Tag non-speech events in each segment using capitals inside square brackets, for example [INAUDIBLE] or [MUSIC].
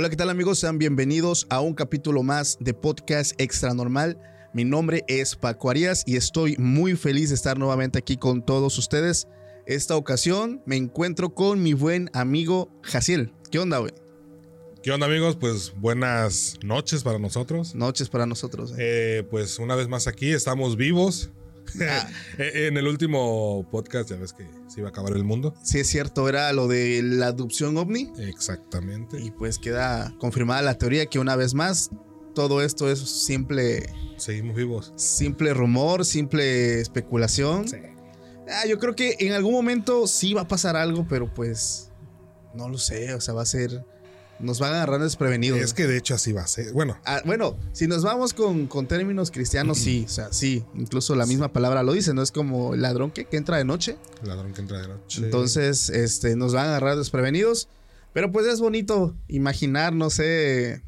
Hola, ¿qué tal amigos? Sean bienvenidos a un capítulo más de Podcast Extra Normal. Mi nombre es Paco Arias y estoy muy feliz de estar nuevamente aquí con todos ustedes. Esta ocasión me encuentro con mi buen amigo Jaciel. ¿Qué onda, güey? ¿Qué onda amigos? Pues buenas noches para nosotros. Noches para nosotros. eh. Eh, pues una vez más aquí estamos vivos. [LAUGHS] Eh, en el último podcast ya ves que se iba a acabar el mundo. Sí, es cierto, era lo de la adopción ovni. Exactamente. Y pues queda confirmada la teoría que una vez más todo esto es simple, Seguimos vivos. simple rumor, simple especulación. Ah, yo creo que en algún momento sí va a pasar algo, pero pues no lo sé, o sea, va a ser... Nos van a agarrar desprevenidos. Es que de hecho así va a ser. Bueno, Ah, bueno, si nos vamos con, con términos cristianos, sí, o sea, sí, incluso la misma palabra lo dice, ¿no? Es como el ladrón que, que entra de noche. ladrón que entra de noche. Entonces, este, nos van a agarrar desprevenidos. Pero pues es bonito imaginar, no sé,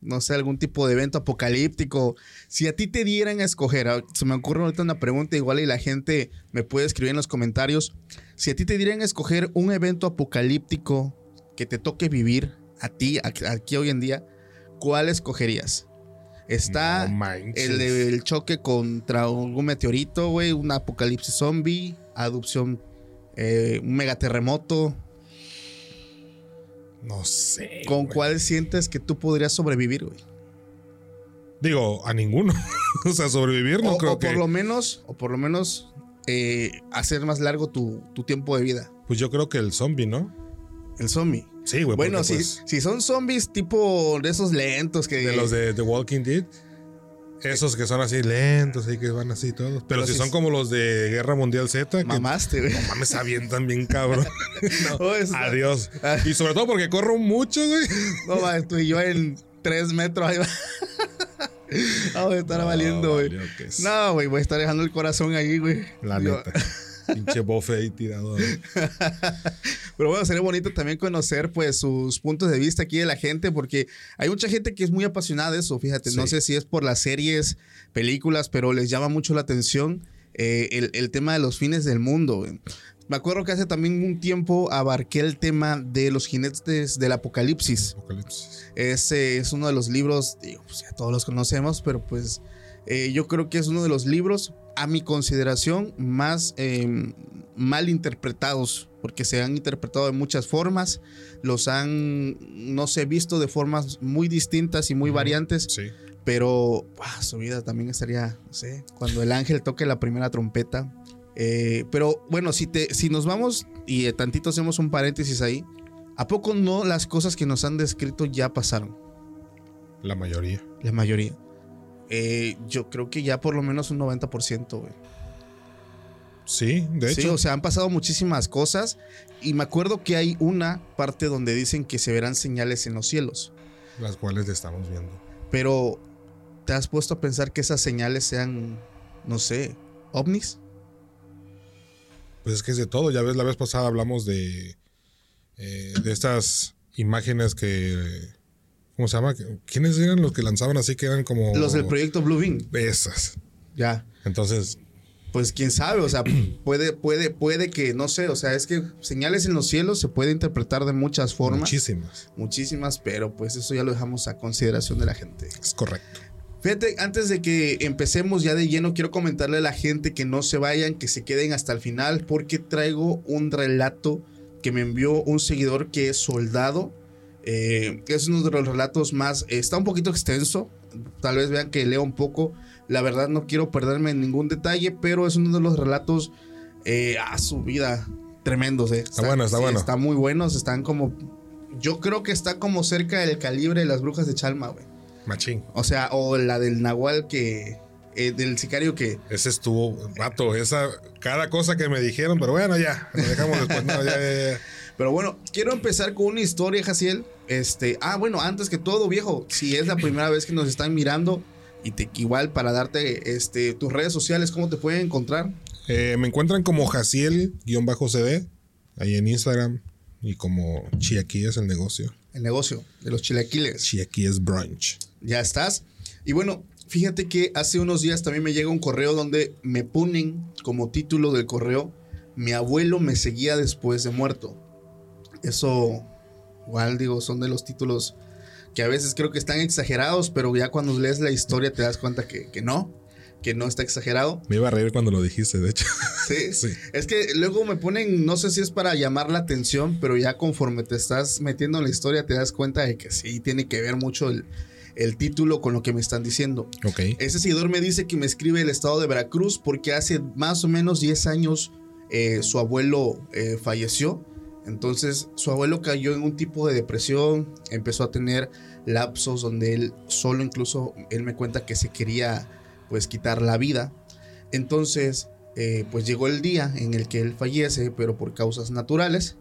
no sé, algún tipo de evento apocalíptico. Si a ti te dieran a escoger, ah, se me ocurre ahorita una pregunta igual y la gente me puede escribir en los comentarios. Si a ti te dieran a escoger un evento apocalíptico que te toque vivir a ti, aquí, aquí hoy en día, ¿cuál escogerías? Está No el, el choque contra algún meteorito, güey, un apocalipsis zombie, adopción, eh, un megaterremoto. No sé. ¿Con cuál sientes que tú podrías sobrevivir, güey? Digo, a ninguno. [LAUGHS] o sea, sobrevivir no o, creo o que. por lo menos, o por lo menos eh, hacer más largo tu, tu tiempo de vida. Pues yo creo que el zombie, ¿no? El zombie. Sí, güey. bueno, si, pues, si son zombies tipo de esos lentos que... de los de The Walking Dead. Esos que son así lentos y que van así todos. Pero, Pero si si son como los de Guerra Mundial Z, Mamaste, güey. no mames, avientan bien cabrón. [LAUGHS] No, Oh, Adiós. Ah. Y sobre todo porque corro mucho, güey. No, mames, tú y yo en tres metros ahí va. [LAUGHS] Vamos a estar valiendo, güey. valió que es- No, güey, voy a estar dejando el corazón ahí, güey. La neta. Pinche bofe ahí tirado. [LAUGHS] Pero bueno, sería bonito también conocer pues sus puntos de vista aquí de la gente, porque hay mucha gente que es muy apasionada de eso, fíjate, no sé si es por las series, películas, pero les llama mucho la atención eh, el, el tema de los fines del mundo. güey. Me acuerdo que hace también un tiempo abarqué el tema de los jinetes del apocalipsis. Apocalipsis. Ese es uno de los libros, digo, pues ya todos los conocemos, pero pues eh, yo creo que es uno de los libros, a mi consideración, más eh, mal interpretados, porque se han interpretado de muchas formas, los han, no sé, visto de formas muy distintas y muy variantes, Sí. pero ah, su vida también estaría, no sé, cuando el ángel toque la primera trompeta. Eh, pero bueno, si, te, si nos vamos y tantito hacemos un paréntesis ahí, ¿a poco no las cosas que nos han descrito ya pasaron? La mayoría. La mayoría. Eh, yo creo que ya por lo menos un 90%, güey. Sí, de Sí, hecho. o sea, han pasado muchísimas cosas y me acuerdo que hay una parte donde dicen que se verán señales en los cielos, las cuales le estamos viendo. pero ¿te has puesto a pensar que esas señales sean, no sé, ovnis? Pues es que es de todo. Ya ves, la vez pasada hablamos de. eh, de estas imágenes que. ¿Cómo se llama? ¿Quiénes eran los que lanzaban así que eran como. Los del proyecto Blue Beam. Esas. Ya. Entonces, Pues quién sabe, o sea, [CLEARS THROAT] puede, puede, puede que, no sé, o sea, es que señales en los cielos se puede interpretar de muchas formas. muchísimas. Muchísimas, pero pues eso ya lo dejamos a consideración de la gente. Es correcto. Fíjate, antes de que empecemos ya de lleno, quiero comentarle a la gente que no se vayan, que se queden hasta el final, porque traigo un relato que me envió un seguidor que es soldado. Eh, es uno de los relatos más, está un poquito extenso, tal vez vean que leo un poco. La verdad no quiero perderme en ningún detalle, pero es uno de los relatos eh, a su vida tremendos. Eh. Está, bueno, está bueno. Está muy buenos, están como, yo creo que está como cerca del calibre de las brujas de Chalma, güey. Machín. O sea, o la del Nahual que. eh, del sicario que. Ese estuvo, vato, esa, cada cosa que me dijeron, pero bueno, ya, lo dejamos después. No, ya, ya, ya. Pero bueno, quiero empezar con una historia, Jaciel. Este. Ah, bueno, antes que todo, viejo. Si es la primera vez que nos están mirando. Y te, igual para darte este, tus redes sociales, ¿cómo te pueden encontrar? Eh, me encuentran como Jaciel-CD, ahí en Instagram, y como Chiaqui es el negocio. El negocio de los chilaquiles. Chiaqui es brunch. Ya estás. Y bueno, fíjate que hace unos días también me llega un correo donde me ponen como título del correo, mi abuelo me seguía después de muerto. Eso, igual digo, son de los títulos que a veces creo que están exagerados, pero ya cuando lees la historia te das cuenta que, que no, que no está exagerado. Me iba a reír cuando lo dijiste, de hecho. Sí. [LAUGHS] Sí. Es que luego me ponen, no sé si es para llamar la atención, pero ya conforme te estás metiendo en la historia te das cuenta de que sí tiene que ver mucho el, el título con lo que me están diciendo. Ok. Ese seguidor me dice que me escribe el estado de Veracruz porque hace más o menos 10 años eh, su abuelo eh, falleció. Entonces su abuelo cayó en un tipo de depresión, empezó a tener lapsos donde él solo incluso, él me cuenta que se quería pues quitar la vida. Entonces eh, pues llegó el día en el que él fallece, pero por causas naturales.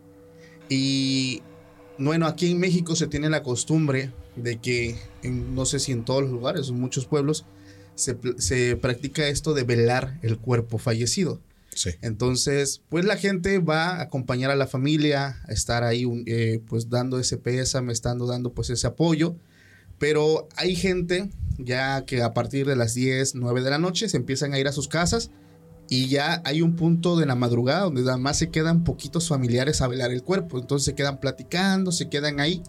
Y bueno, aquí en México se tiene la costumbre de que, en- no sé si en todos los lugares, en muchos pueblos, se, se practica esto de velar el cuerpo fallecido. Entonces, pues la gente va a acompañar a la familia, a estar ahí, eh, pues dando ese pésame, estando dando pues ese apoyo. Pero hay gente ya que a partir de las 10, 9 de la noche se empiezan a ir a sus casas y ya hay un punto de la madrugada donde nada más se quedan poquitos familiares a velar el cuerpo. Entonces se quedan platicando, se quedan ahí.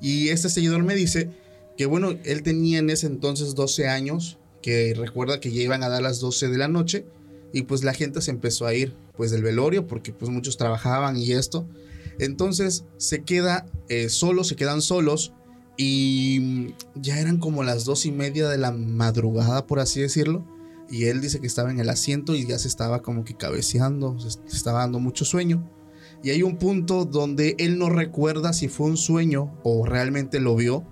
Y este seguidor me dice que bueno, él tenía en ese entonces 12 años, que recuerda que ya iban a dar las 12 de la noche y pues la gente se empezó a ir pues del velorio porque pues muchos trabajaban y esto. Entonces se queda eh, solo, se quedan solos y mm, ya eran como las dos y media de la madrugada, por así decirlo. Y él dice que estaba en el asiento y ya se estaba como que cabeceando, se estaba dando mucho sueño. Y hay un punto donde él no recuerda si fue un sueño o realmente lo vio.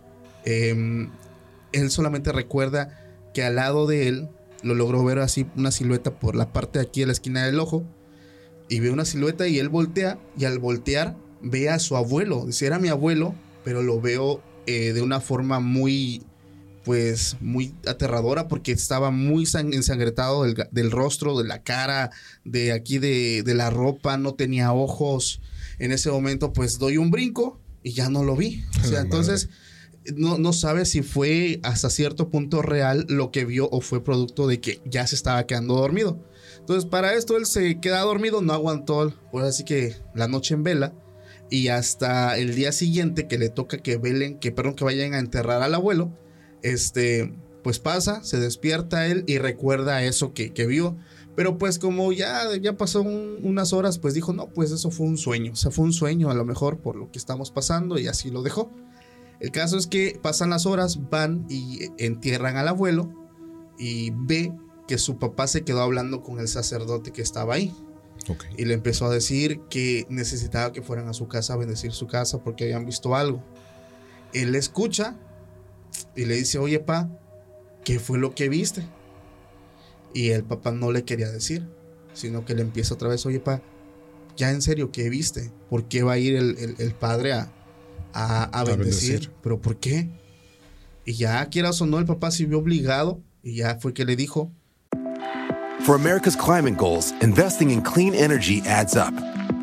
Em, él solamente recuerda que al lado de él lo logró ver así una silueta por la parte de aquí de la esquina del ojo. Y ve una silueta y él voltea. Y al voltear ve a su abuelo. Dice, era mi abuelo, pero lo veo eh, de una forma muy, pues, muy aterradora porque estaba muy san- ensangretado del, del rostro, de la cara, de aquí de, de la ropa, no tenía ojos. En ese momento, pues, doy un brinco y ya no lo vi. O sea, [LAUGHS] madre. No, no sabe si fue hasta cierto punto real lo que vio o fue producto de que ya se estaba quedando dormido. Entonces, para esto él se queda dormido, no aguantó, ahora sí que la noche en vela. Y hasta el día siguiente que le toca que velen, que perdón, que vayan a enterrar al abuelo, este, pues pasa, se despierta él y recuerda eso que, que vio. Pero pues como ya, ya pasó un- unas horas, pues dijo, no, pues eso fue un sueño. O sea, fue un sueño a lo mejor por lo que estamos pasando y así lo dejó. El caso es que pasan las horas, van y entierran al abuelo y ve que su papá se quedó hablando con el sacerdote que estaba ahí y le empezó a decir que necesitaba que fueran a su casa a bendecir su casa porque habían visto algo. Él le escucha y le dice, oye pa, ¿qué fue lo que viste? Y el papá no le quería decir, sino que le empieza otra vez, oye pa, ya en serio, ¿qué viste? ¿Por qué va a ir el, el- el padre a, a- a bendecir? bendecir. ¿Pero por qué? Y ya quieras o no, el papá se vio obligado y ya fue que le dijo, For America's climate goals, investing in clean energy adds up.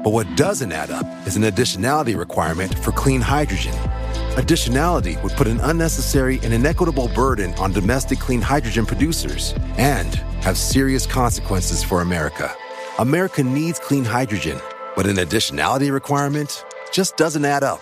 But what doesn't add up is an additionality requirement for clean hydrogen. Additionality would put an unnecessary and inequitable burden on domestic clean hydrogen producers and have serious consequences for America. America needs clean hydrogen, but an additionality requirement just doesn't add up.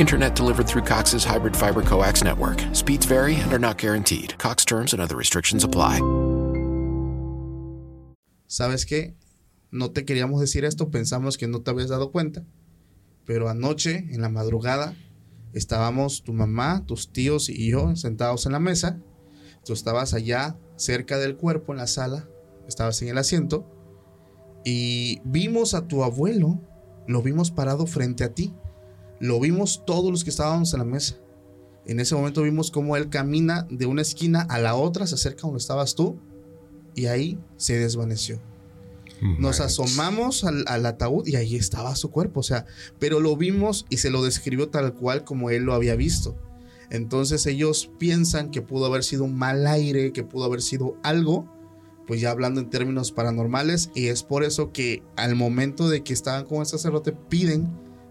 Internet delivered through Cox's hybrid fiber coax network. Speeds vary and are not guaranteed. Cox terms and other restrictions apply. ¿Sabes qué? No te queríamos decir esto, pensamos que no te habías dado cuenta. Pero anoche, en la madrugada, estábamos tu mamá, tus tíos y yo sentados en la mesa. Tú estabas allá cerca del cuerpo en la sala, estabas en el asiento y vimos a tu abuelo, lo vimos parado frente a ti. Lo vimos todos los que estábamos en la mesa. En ese momento vimos cómo él camina de una esquina a la otra, se acerca donde estabas tú y ahí se desvaneció. Nos asomamos al, al ataúd y ahí estaba su cuerpo, o sea, pero lo vimos y se lo describió tal cual como él lo había visto. Entonces ellos piensan que pudo haber sido un mal aire, que pudo haber sido algo, pues ya hablando en términos paranormales, y es por eso que al momento de que estaban con el sacerdote piden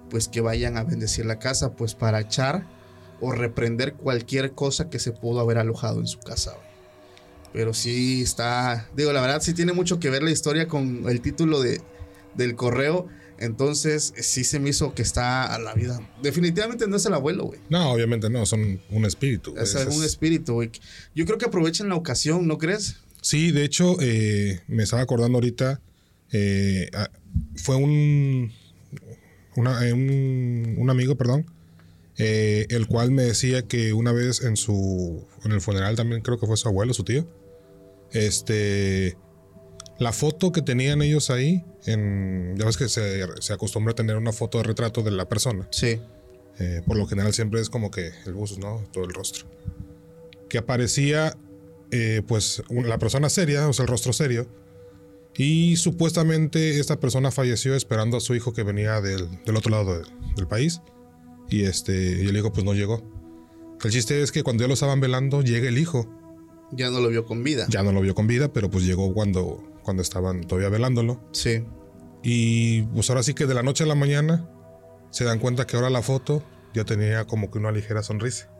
pues que vayan a bendecir la casa, pues para echar o reprender cualquier cosa que se pudo haber alojado en su casa. güey. Pero sí está, digo, la verdad sí tiene mucho que ver la historia con el título de, del correo. Entonces sí se me hizo que está a la vida. Definitivamente no es el abuelo, güey. No, obviamente no, son un espíritu. Es algún es- espíritu, güey. Yo creo que aprovechan la ocasión, ¿no crees? Sí, de hecho, eh, me estaba acordando ahorita, eh, fue un, una- eh, un, un amigo, perdón, eh, el cual me decía que una vez en su, en el funeral también creo que fue su abuelo, su tío, este, la foto que tenían ellos ahí, en, ya ves que se, se acostumbra a tener una foto de retrato de la persona. Sí. Eh, por lo general siempre es como que el busto, ¿no? Todo el rostro. Que aparecía, eh, pues, la persona seria, o sea, el rostro serio. Y supuestamente esta persona falleció esperando a su hijo que venía del, del otro lado de- del país. Y, este, y el hijo, pues, no llegó. El chiste es que cuando ya lo estaban velando, llega el hijo. Ya no lo vio con vida. Ya no lo vio con vida, pero pues llegó cuando, cuando estaban todavía velándolo. Sí. Y pues ahora sí que de la noche a la mañana se dan cuenta que ahora la foto ya tenía como que una ligera sonrisa.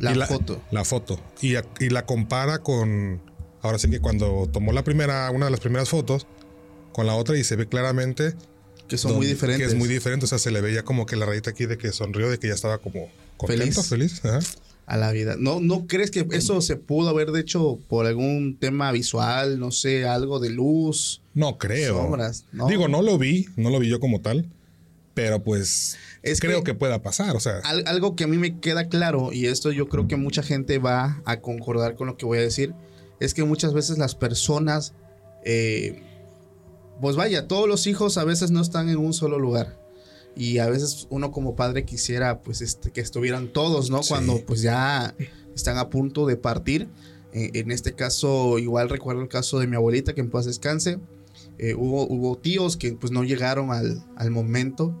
La, Y foto. La foto. Y, y la compara con. Ahora sí que cuando tomó la primera, una de las primeras fotos, con la otra y se ve claramente. Que son muy donde- diferentes. Que es muy diferente. O sea, se le veía como que la rayita aquí de que sonrió, de que ya estaba como contento, Feliz. feliz. Ajá. a la vida. ¿No, ¿No crees que eso se pudo haber hecho por algún tema visual? No sé, algo de luz. No creo. Sombras, ¿no? Digo, no lo vi, no lo vi yo como tal. Pero pues Es creo que- que, pueda pasar. O sea, Al- algo que a mí me queda claro, y esto yo creo que mucha gente va a concordar con lo que voy a decir, es que muchas veces las personas, eh, pues vaya, todos los hijos a veces no están en un solo lugar. Y a veces uno como padre quisiera pues este, que estuvieran todos, ¿no? Sí. Cuando pues ya están a punto de partir. Eh, en este caso, igual recuerdo el caso de mi abuelita, que en paz descanse. Eh, hubo, hubo tíos que pues no llegaron al, al momento.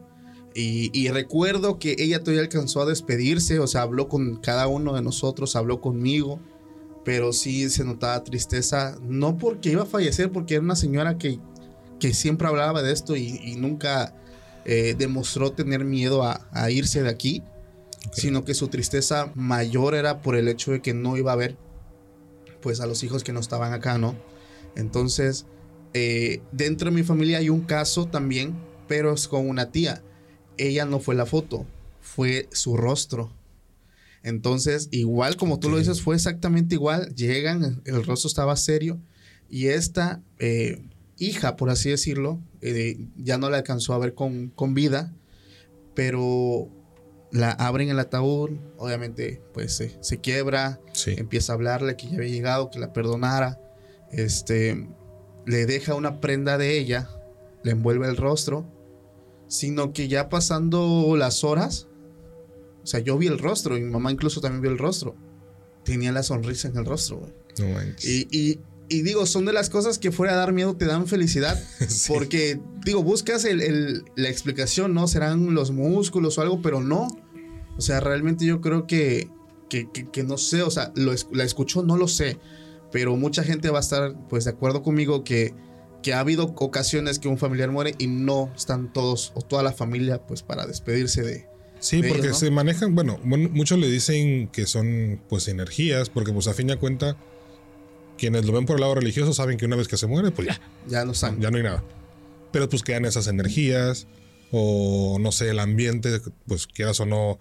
Y, y recuerdo que ella todavía alcanzó a despedirse, o sea, habló con cada uno de nosotros, habló conmigo, pero sí se notaba tristeza, no porque iba a fallecer, porque era una señora que, que siempre hablaba de esto y, y nunca eh, demostró tener miedo a, a irse de aquí, sino que su tristeza mayor era por el hecho de que no iba a ver pues a los hijos que no estaban acá, ¿no? Entonces, eh, dentro de mi familia hay un caso también, pero es con una tía. Ella no fue la foto, fue su rostro. Entonces, igual como tú lo dices, fue exactamente igual. Llegan, el rostro estaba serio y esta eh, hija, por así decirlo, eh, ya no la alcanzó a ver con, con vida, pero la abren el ataúd, obviamente pues se- se quiebra, sí. empieza a hablarle que ya había llegado, que la perdonara. Este le deja una prenda de ella, le envuelve el rostro, sino que ya pasando las horas, o sea, yo vi el rostro y mi mamá incluso también vio el rostro. Tenía la sonrisa en el rostro, güey. No manches. Y, y- y digo, son de las cosas que fuera a dar miedo te dan felicidad. [LAUGHS] Sí. Porque, digo, buscas el- el- la explicación, ¿no? Serán los músculos o algo, pero no. O sea, realmente yo creo que que, que, que no sé, o sea, lo, la escuchó, no lo sé, pero mucha gente va a estar pues de acuerdo conmigo que, que ha habido ocasiones que un familiar muere y no están todos o toda la familia pues para despedirse de... Sí, porque ellos, ¿no? se manejan, bueno, muchos le dicen que son pues energías, porque pues a fin de cuenta, quienes lo ven por el lado religioso saben que una vez que se muere, pues ya, Ya no están. ya no hay nada. Pero pues quedan esas energías, o no sé, el ambiente, pues quieras o no,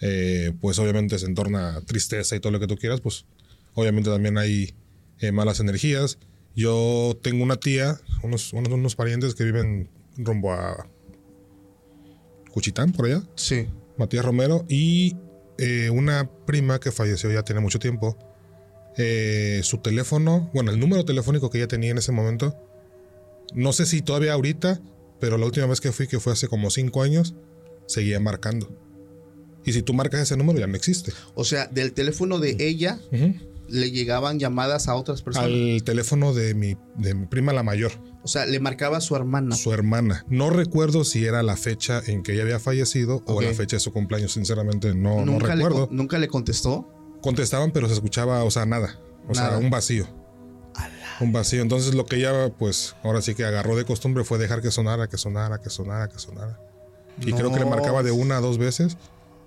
eh, pues obviamente se entorna tristeza y todo lo que tú quieras, pues obviamente también hay eh, malas energías. Yo tengo una tía, unos, unos, unos parientes que viven rumbo a Cuchitán, por allá. Sí. Matías Romero y eh, una prima que falleció ya tiene mucho tiempo. Eh, su teléfono, bueno, el número telefónico que ella tenía en ese momento, no sé si todavía ahorita, pero la última vez que fui, que fue hace como cinco años, seguía marcando. Y si tú marcas ese número, ya no existe. O sea, del teléfono de ella le llegaban llamadas a otras personas. Al teléfono de mi, de mi prima la mayor, O sea, le marcaba a su hermana. su hermana. No recuerdo si era la fecha en que ella había fallecido o la fecha de su cumpleaños, sinceramente no, no le, recuerdo. nunca le contestó. contestaban, pero se escuchaba, o sea, nada. O sea, un vacío. Un vacío. Entonces lo que ella, pues, ahora sí que agarró de costumbre fue dejar que sonara, que sonara, que sonara, que sonara. Y creo que le marcaba de una a dos veces.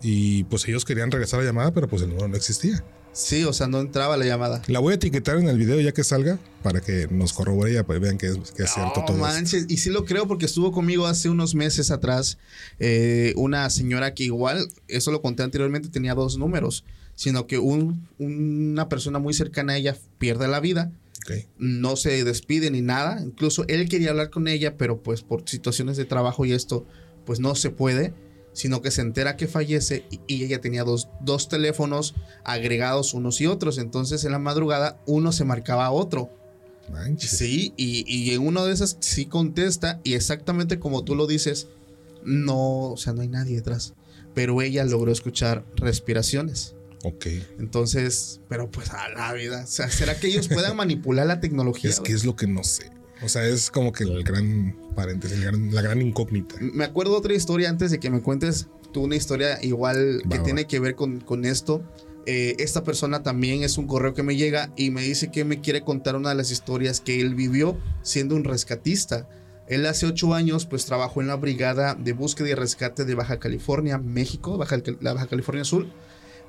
Y pues ellos querían regresar la llamada, pero pues el número no existía. Sí, o sea, no entraba la llamada. La voy a etiquetar en el video ya que salga para que nos corrobore y pues, vean que es, que es cierto No todo. esto. manches, y sí lo creo porque estuvo conmigo hace unos meses atrás eh, una señora que igual, eso lo conté anteriormente, tenía dos números, sino que un- una persona muy cercana a ella pierde la vida, no se despide ni nada, incluso él quería hablar con ella, pero pues por situaciones de trabajo y esto, pues no se puede, sino que se entera que fallece y, y ella tenía dos, dos teléfonos agregados unos y otros, entonces en la madrugada uno se marcaba a otro. Manches. Sí, y, y en uno de esas sí contesta y exactamente como tú lo dices, no, o sea, no hay nadie detrás. Pero ella logró escuchar respiraciones. Ok. Entonces, pero pues a la vida. O sea, ¿será que ellos puedan [LAUGHS] manipular la tecnología? Es que es lo que no sé. O sea, es como que el gran paréntesis, el gran- la gran incógnita. Me acuerdo otra historia antes de que me cuentes tú una historia igual que Va, va. tiene que ver con, con esto. Eh, esta persona también es un correo que me llega y me dice que me quiere contar una de las historias que él vivió siendo un rescatista. Él hace ocho años pues trabajó en la brigada de búsqueda y rescate de Baja California, México, Baja, la Baja California Sur.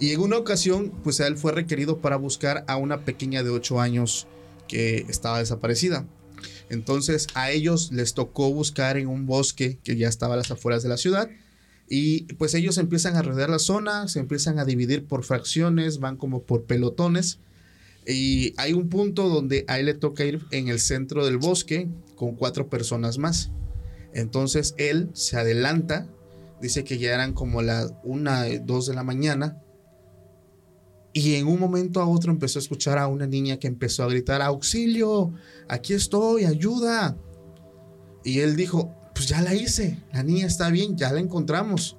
Y en una ocasión pues él fue requerido para buscar a una pequeña de ocho años que estaba desaparecida. Entonces a ellos les tocó buscar en un bosque que ya estaba a las afueras de la ciudad. Y pues ellos empiezan a rodear la zona, se empiezan a dividir por fracciones, van como por pelotones. Y hay un punto donde a él le toca ir en el centro del bosque con cuatro personas más. Entonces él se adelanta, dice que ya eran como las una, dos de la mañana. Y en un momento a otro empezó a escuchar a una niña que empezó a gritar, auxilio, aquí estoy, ayuda. Y él dijo, pues ya la hice, la niña está bien, ya la encontramos.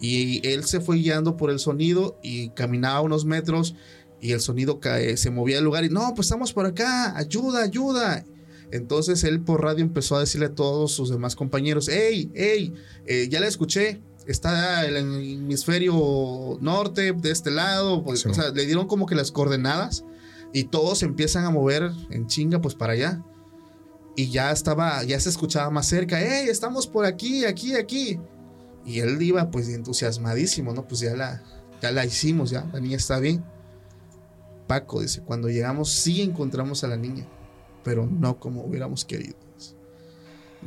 Y él se fue guiando por el sonido y caminaba unos metros y el sonido cae, se movía del lugar y no, pues estamos por acá, ayuda, ayuda. Entonces él por radio empezó a decirle a todos sus demás compañeros, hey, hey, eh, ya la escuché, está el hemisferio norte de este lado, pues, Sí. o sea, le dieron como que las coordenadas y todos empiezan a mover en chinga pues para allá. Y ya estaba, ya se escuchaba más cerca, hey, estamos por aquí, aquí, aquí. Y él iba pues entusiasmadísimo, ¿no? Pues ya la, ya la hicimos, ya, la niña está bien. Paco dice, cuando llegamos sí encontramos a la niña, pero no como hubiéramos querido.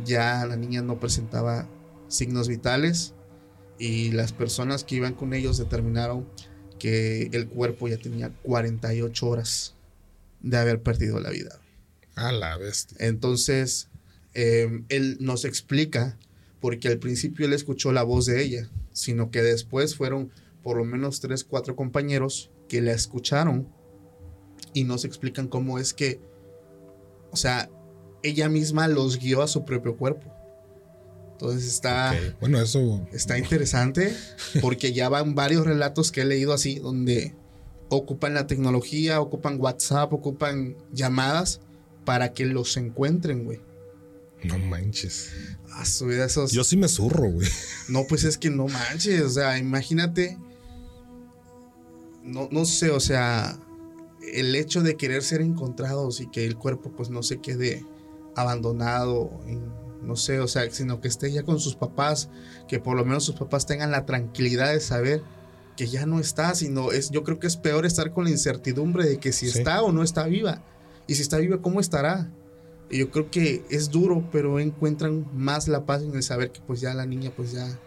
Ya la niña no presentaba signos vitales y las personas que iban con ellos determinaron que el cuerpo ya tenía 48 horas de haber perdido la vida. A la bestia. Entonces, eh, él nos explica, porque al principio él escuchó la voz de ella, sino que después fueron por lo menos tres, cuatro compañeros que la escucharon y nos explican cómo es que, o sea, ella misma los guió a su propio cuerpo. Entonces está. Bueno, eso. está interesante porque ya van varios relatos que he leído así, donde ocupan la tecnología, ocupan WhatsApp, ocupan llamadas para que los encuentren, güey. No manches. A su vida esos. Yo sí me zurro, güey. No, pues es que no manches. O sea, imagínate. no, no sé, o sea, el hecho de querer ser encontrados y que el cuerpo pues no se quede abandonado, no sé, o sea, sino que esté ya con sus papás, que por lo menos sus papás tengan la tranquilidad de saber que ya no está, sino es, yo creo que es peor estar con la incertidumbre de que si está o no está viva, y si está viva, ¿cómo estará? Y yo creo que es duro, pero encuentran más la paz en el saber que pues ya la niña pues ya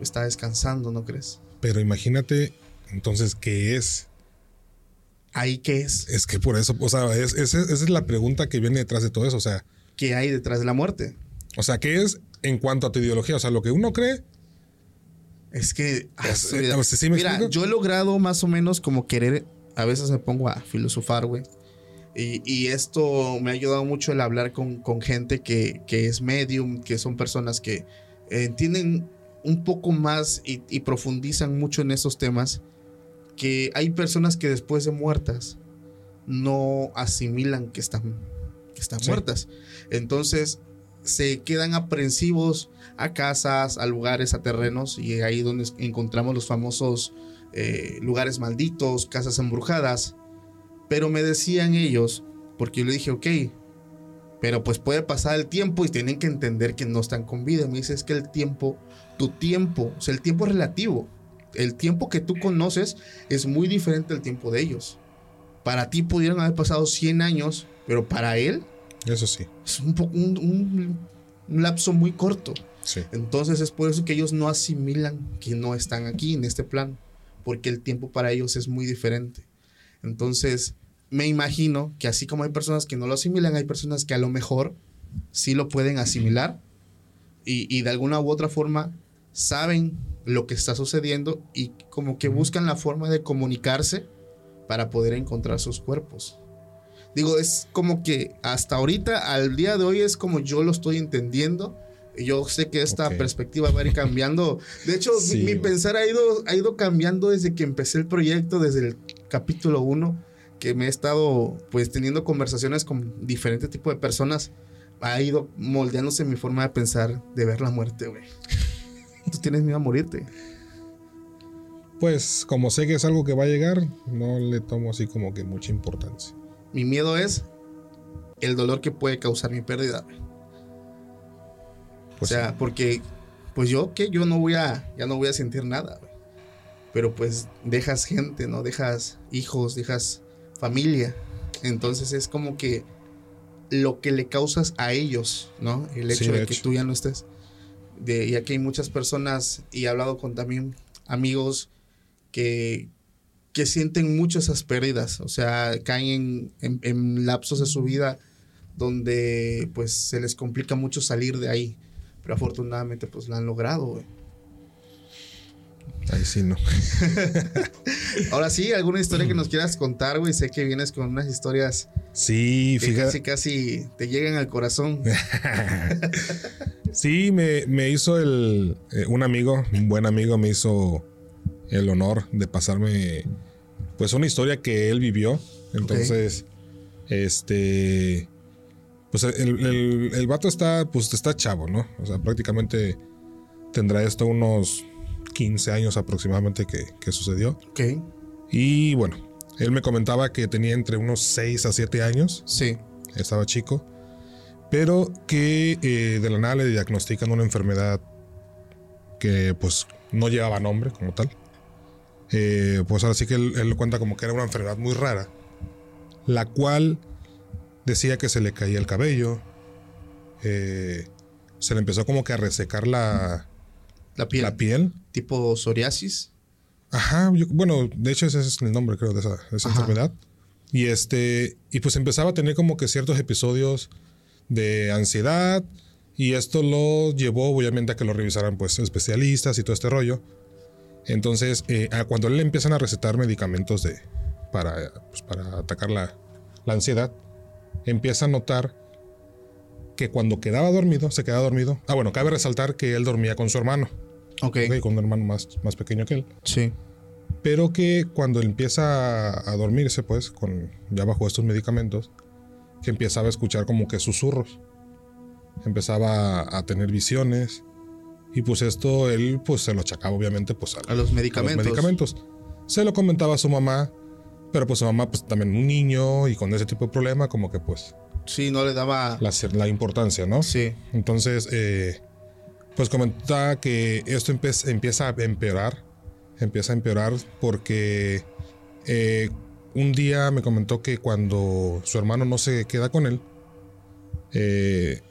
está descansando, ¿no crees? Pero imagínate entonces qué es. ¿Ahí qué es? Es que por eso, o sea, esa es la pregunta que viene detrás de todo eso, o sea. ¿Qué hay detrás de la muerte? O sea, ¿qué es en cuanto a tu ideología? O sea, lo que uno cree es que. Ah, mira, yo he logrado más o menos como querer. A veces me pongo a filosofar, güey. Y, esto me ha ayudado mucho el hablar con, gente que, es medium, que son personas que entienden un poco más y, profundizan mucho en esos temas. Que hay personas que después de muertas no asimilan que están, que están muertas. Entonces se quedan aprensivos a casas, a lugares, a terrenos, y ahí donde encontramos los famosos eh, lugares malditos, casas embrujadas. Pero me decían ellos, porque yo le dije, ok, pero pues puede pasar el tiempo y tienen que entender que no están con vida. Me dice, es que el tiempo, tu tiempo, o sea, el tiempo es relativo. El tiempo que tú conoces es muy diferente al tiempo de ellos. Para ti pudieron haber pasado 100 años, pero para él... Eso sí. Es un, un, un lapso muy corto. Entonces es por eso que ellos no asimilan que no están aquí en este plan, porque el tiempo para ellos es muy diferente. Entonces, me imagino que así como hay personas que no lo asimilan, hay personas que a lo mejor sí lo pueden asimilar y, de alguna u otra forma saben lo que está sucediendo y como que buscan la forma de comunicarse para poder encontrar sus cuerpos. Digo, es como que hasta ahorita, al día de hoy, es como yo lo estoy entendiendo yo sé que esta perspectiva va a ir cambiando. De hecho, mi, pensar ha ido, ha ido cambiando desde que empecé el proyecto, desde el capítulo 1, que me he estado pues teniendo conversaciones con diferentes tipos de personas. Ha ido moldeándose mi forma de pensar, de ver la muerte, güey. [LAUGHS] Tú tienes miedo a morirte. Pues como sé que es algo que va a llegar, no le tomo así como que mucha importancia. Mi miedo es el dolor que puede causar mi pérdida. Pues o sea, porque pues yo que yo no voy a ya no voy a sentir nada, Pero pues dejas gente, ¿no? Dejas hijos, dejas familia. Entonces es como que lo que le causas a ellos, ¿no? El hecho de, que tú ya no estés. De, ya que hay muchas personas, y he hablado con también amigos que, que sienten mucho esas pérdidas, o sea, caen en, en lapsos de su vida donde pues se les complica mucho salir de ahí. Pero afortunadamente, pues la han logrado. Ahí sí, no. [LAUGHS] Ahora sí, alguna historia que nos quieras contar, güey. Sé que vienes con unas historias. Sí, fíjate. Casi, casi te llegan al corazón. [LAUGHS] sí, me, hizo el. Eh, un amigo, un buen amigo, me hizo el honor de pasarme. Pues una historia que él vivió. Entonces, este pues el, el, vato está, pues está chavo, ¿no? O sea, prácticamente tendrá esto unos 15 años aproximadamente que, sucedió. Ok. Y bueno, él me comentaba que tenía entre unos 6 a 7 años. Sí. Estaba chico. Pero que eh, de la nada le diagnostican una enfermedad que pues no llevaba nombre como tal. Eh, pues ahora sí que él, él cuenta como que era una enfermedad muy rara. La cual decía que se le caía el cabello. Eh, se le empezó como que a resecar la, la piel. La piel. Tipo psoriasis. Ajá, bueno, de hecho ese es el nombre creo de esa, enfermedad. Y este, y pues empezaba a tener como que ciertos episodios de ansiedad y esto lo llevó obviamente a que lo revisaran pues especialistas y todo este rollo. Entonces, eh, cuando le empiezan a recetar medicamentos de, para, pues, para atacar la, la ansiedad, empieza a notar que cuando quedaba dormido, se quedaba dormido. Ah, bueno, cabe resaltar que él dormía con su hermano. Ok. con un hermano más, más pequeño que él. Sí. Pero que cuando empieza a dormirse, pues, con, ya bajo estos medicamentos, que empezaba a escuchar como que susurros. Empezaba a tener visiones. Y pues esto él pues se lo achacaba obviamente pues a, los medicamentos. A los medicamentos. se lo comentaba a su mamá, pero pues su mamá pues también un niño y con ese tipo de problema como que pues Sí, no le daba. la, la importancia, ¿no? Sí. Entonces, eh, pues comentaba que esto empieza a empeorar, empieza a empeorar porque eh, un día me comentó que cuando su hermano no se queda con él, eh,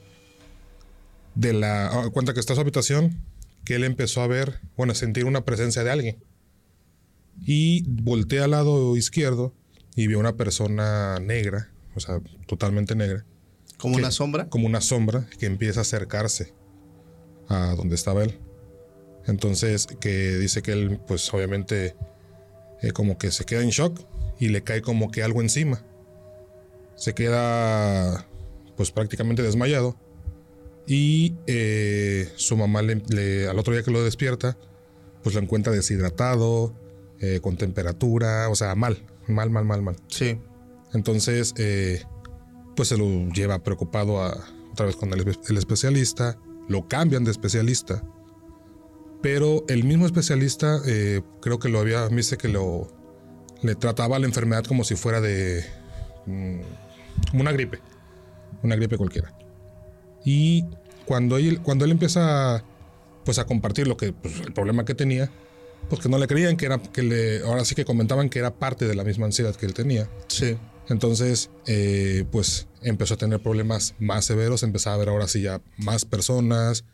de la ah, cuenta que está en su habitación, que él empezó a ver, bueno, a sentir una presencia de alguien. Y voltea al lado izquierdo y vio una persona negra, o sea, totalmente negra Como una sombra. como una sombra que empieza a acercarse a donde estaba él. Entonces, que dice que él, pues obviamente, eh, como que se queda en shock y le cae como que algo encima. Se queda, pues prácticamente desmayado. Y eh, su mamá, le- le- al otro día que lo despierta, pues lo encuentra deshidratado, eh, con temperatura, o sea, mal, mal, mal, mal, mal. Sí. Entonces, eh, pues se lo lleva preocupado a, otra vez con el, el especialista, lo cambian de especialista, pero el mismo especialista eh, creo que lo había, me dice que lo, le trataba la enfermedad como si fuera de mm, como una gripe, una gripe cualquiera. Y cuando él, cuando él empieza pues a compartir lo que, pues, el problema que tenía, pues que no le creían que era, que le, ahora sí que comentaban que era parte de la misma ansiedad que él tenía. Sí. Entonces, eh, pues empezó a tener problemas más severos, empezaba a ver ahora sí ya más personas.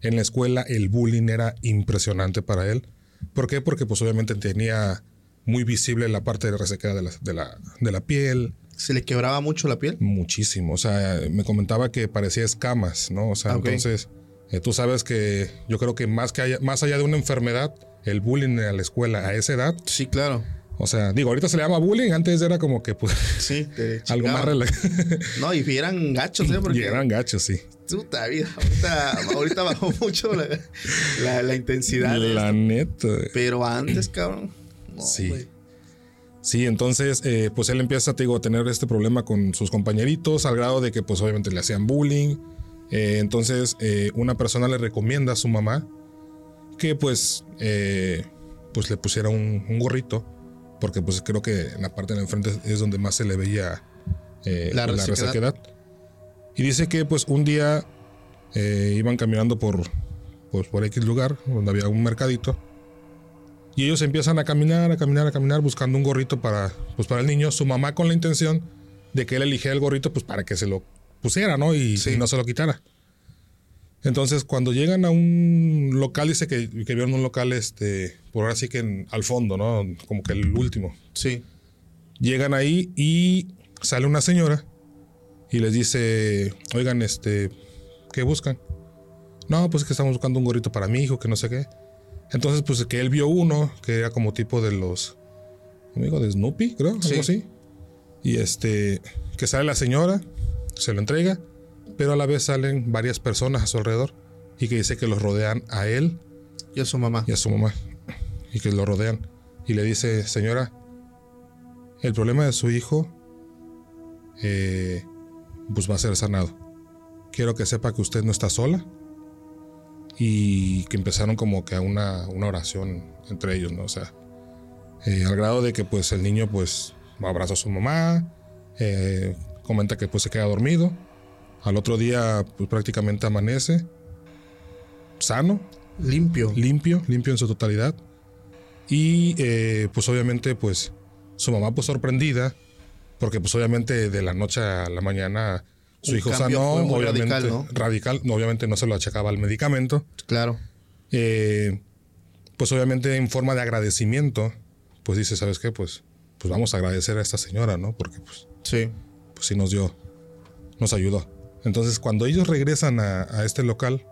En la escuela el bullying era impresionante para él. ¿Por qué? Porque pues obviamente tenía muy visible la parte de resequedad de la, de la, de la piel, Se le quebraba mucho la piel. muchísimo. O sea, me comentaba que parecía escamas, ¿no? O sea, Ah, entonces, eh, tú sabes que yo creo que más, que haya- más allá de una enfermedad, el bullying a la escuela a esa edad, Sí, claro. o sea, digo, ahorita se le llama bullying, antes era como que pues Sí. te [LAUGHS] algo más relajado. [LAUGHS] No, y eran gachos, ¿eh? Porque Y eran gachos, sí. Puta vida. Ahorita, ahorita bajó [LAUGHS] mucho la, la, la intensidad. de La esto. neta. Pero antes, cabrón. no, Sí. Sí, entonces, eh, pues él empieza, te digo, a tener este problema con sus compañeritos, al grado de que, pues obviamente le hacían bullying. Eh, entonces, eh, una persona le recomienda a su mamá que, pues, eh, pues le pusiera un, un gorrito, porque, pues, creo que en la parte de enfrente es donde más se le veía eh, La la, resequedad. Y dice que, pues, un día iban caminando por, pues, por X lugar, donde había un mercadito. Y ellos empiezan a caminar, a caminar, a caminar, buscando un gorrito para, pues, para el niño. Su mamá con la intención de que él eligiera el gorrito, pues para que se lo pusiera, ¿no? Y, Sí. y no se lo quitara. Entonces, cuando llegan a un local, dice que, que vieron un local, este, por ahora sí que en- al fondo, ¿no? Como que el último. Sí. Llegan ahí y sale una señora y les dice, oigan, este, ¿qué buscan? No, pues que estamos buscando un gorrito para mi hijo, que no sé qué. Entonces, pues que él vio uno que era como tipo de los, amigo de Snoopy, creo, algo Sí. así. Y este, que sale la señora, se lo entrega, pero a la vez salen varias personas a su alrededor y que dice que los rodean a él Y a su mamá. y a su mamá y que lo rodean y le dice señora el problema de su hijo eh, pues va a ser sanado quiero que sepa que usted no está sola y que empezaron como que a una, una oración entre ellos no o sea eh, al grado de que pues el niño pues abraza a su mamá eh, comenta que pues se queda dormido al otro día pues prácticamente amanece sano Limpio. limpio, limpio en su totalidad. Y eh, pues obviamente pues su mamá pues sorprendida, porque pues obviamente de la noche a la mañana su hijo sanó, obviamente radical, ¿no? radical, obviamente no se lo achacaba al medicamento. Claro. Eh, pues obviamente en forma de agradecimiento, pues dice, ¿sabes qué? Pues, pues vamos a agradecer a esta señora, ¿no? Porque pues, Sí. pues sí nos dio, nos ayudó. Entonces, cuando ellos regresan a, a este local,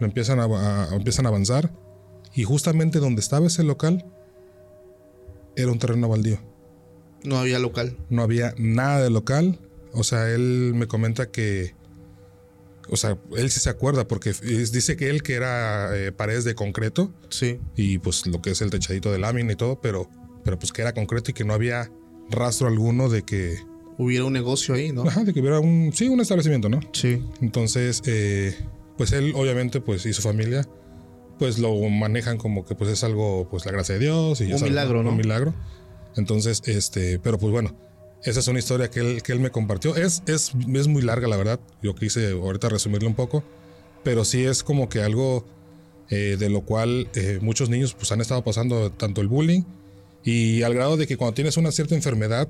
lo empiezan a, a- empiezan a avanzar y justamente donde estaba ese local era un terreno baldío. No había local. No había nada de local. O sea, él me comenta que, o sea, él sí se acuerda porque es- dice que él que era eh, paredes de concreto Sí. y pues lo que es el techadito de lámina y todo, pero, pero pues que era concreto y que no había rastro alguno de que, Hubiera un negocio ahí, ¿no? ajá, de que hubiera un, sí, un establecimiento, ¿no? Sí. Entonces, eh, pues él obviamente, pues y su familia, pues lo manejan como que pues es algo, pues la gracia de Dios y Un algo- milagro, ¿no? Un milagro. Entonces, este, pero pues bueno, esa es una historia que él, que él me compartió. Es, es, es muy larga, la verdad. Yo quise ahorita resumirlo un poco, pero sí es como que algo eh, de lo cual eh, muchos niños pues han estado pasando tanto el bullying y al grado de que cuando tienes una cierta enfermedad,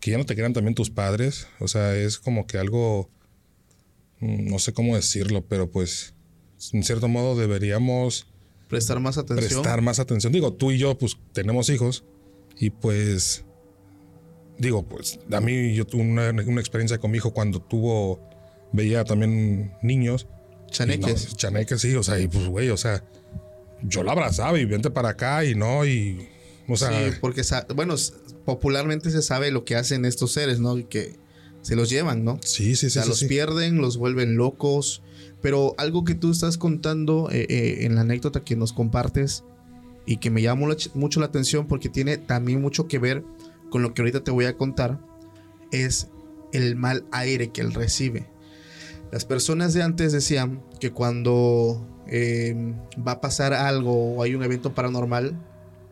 que ya no te quieran también tus padres, o sea, es como que algo, mm, no sé cómo decirlo, pero pues en cierto modo deberíamos Prestar más atención. prestar más atención. Digo, tú y yo pues tenemos hijos y pues digo, pues a mí yo tuve una, una experiencia con mi hijo cuando tuvo, veía también niños. Chaneques. no, chaneques, sí, o sea, y pues güey, o sea, yo la abrazaba y vente para acá y no, y, o sea, sí, porque, bueno, popularmente se sabe lo que hacen estos seres, ¿no? Que se los llevan, ¿no? sí, sí, sí. o sea, sí, los sí. pierden, los vuelven locos. Pero algo que tú estás contando eh, eh, en la anécdota que nos compartes y que me llamó la ch- mucho la atención porque tiene también mucho que ver con lo que ahorita te voy a contar, es el mal aire que él recibe. Las personas de antes decían que cuando eh, va a pasar algo o hay un evento paranormal,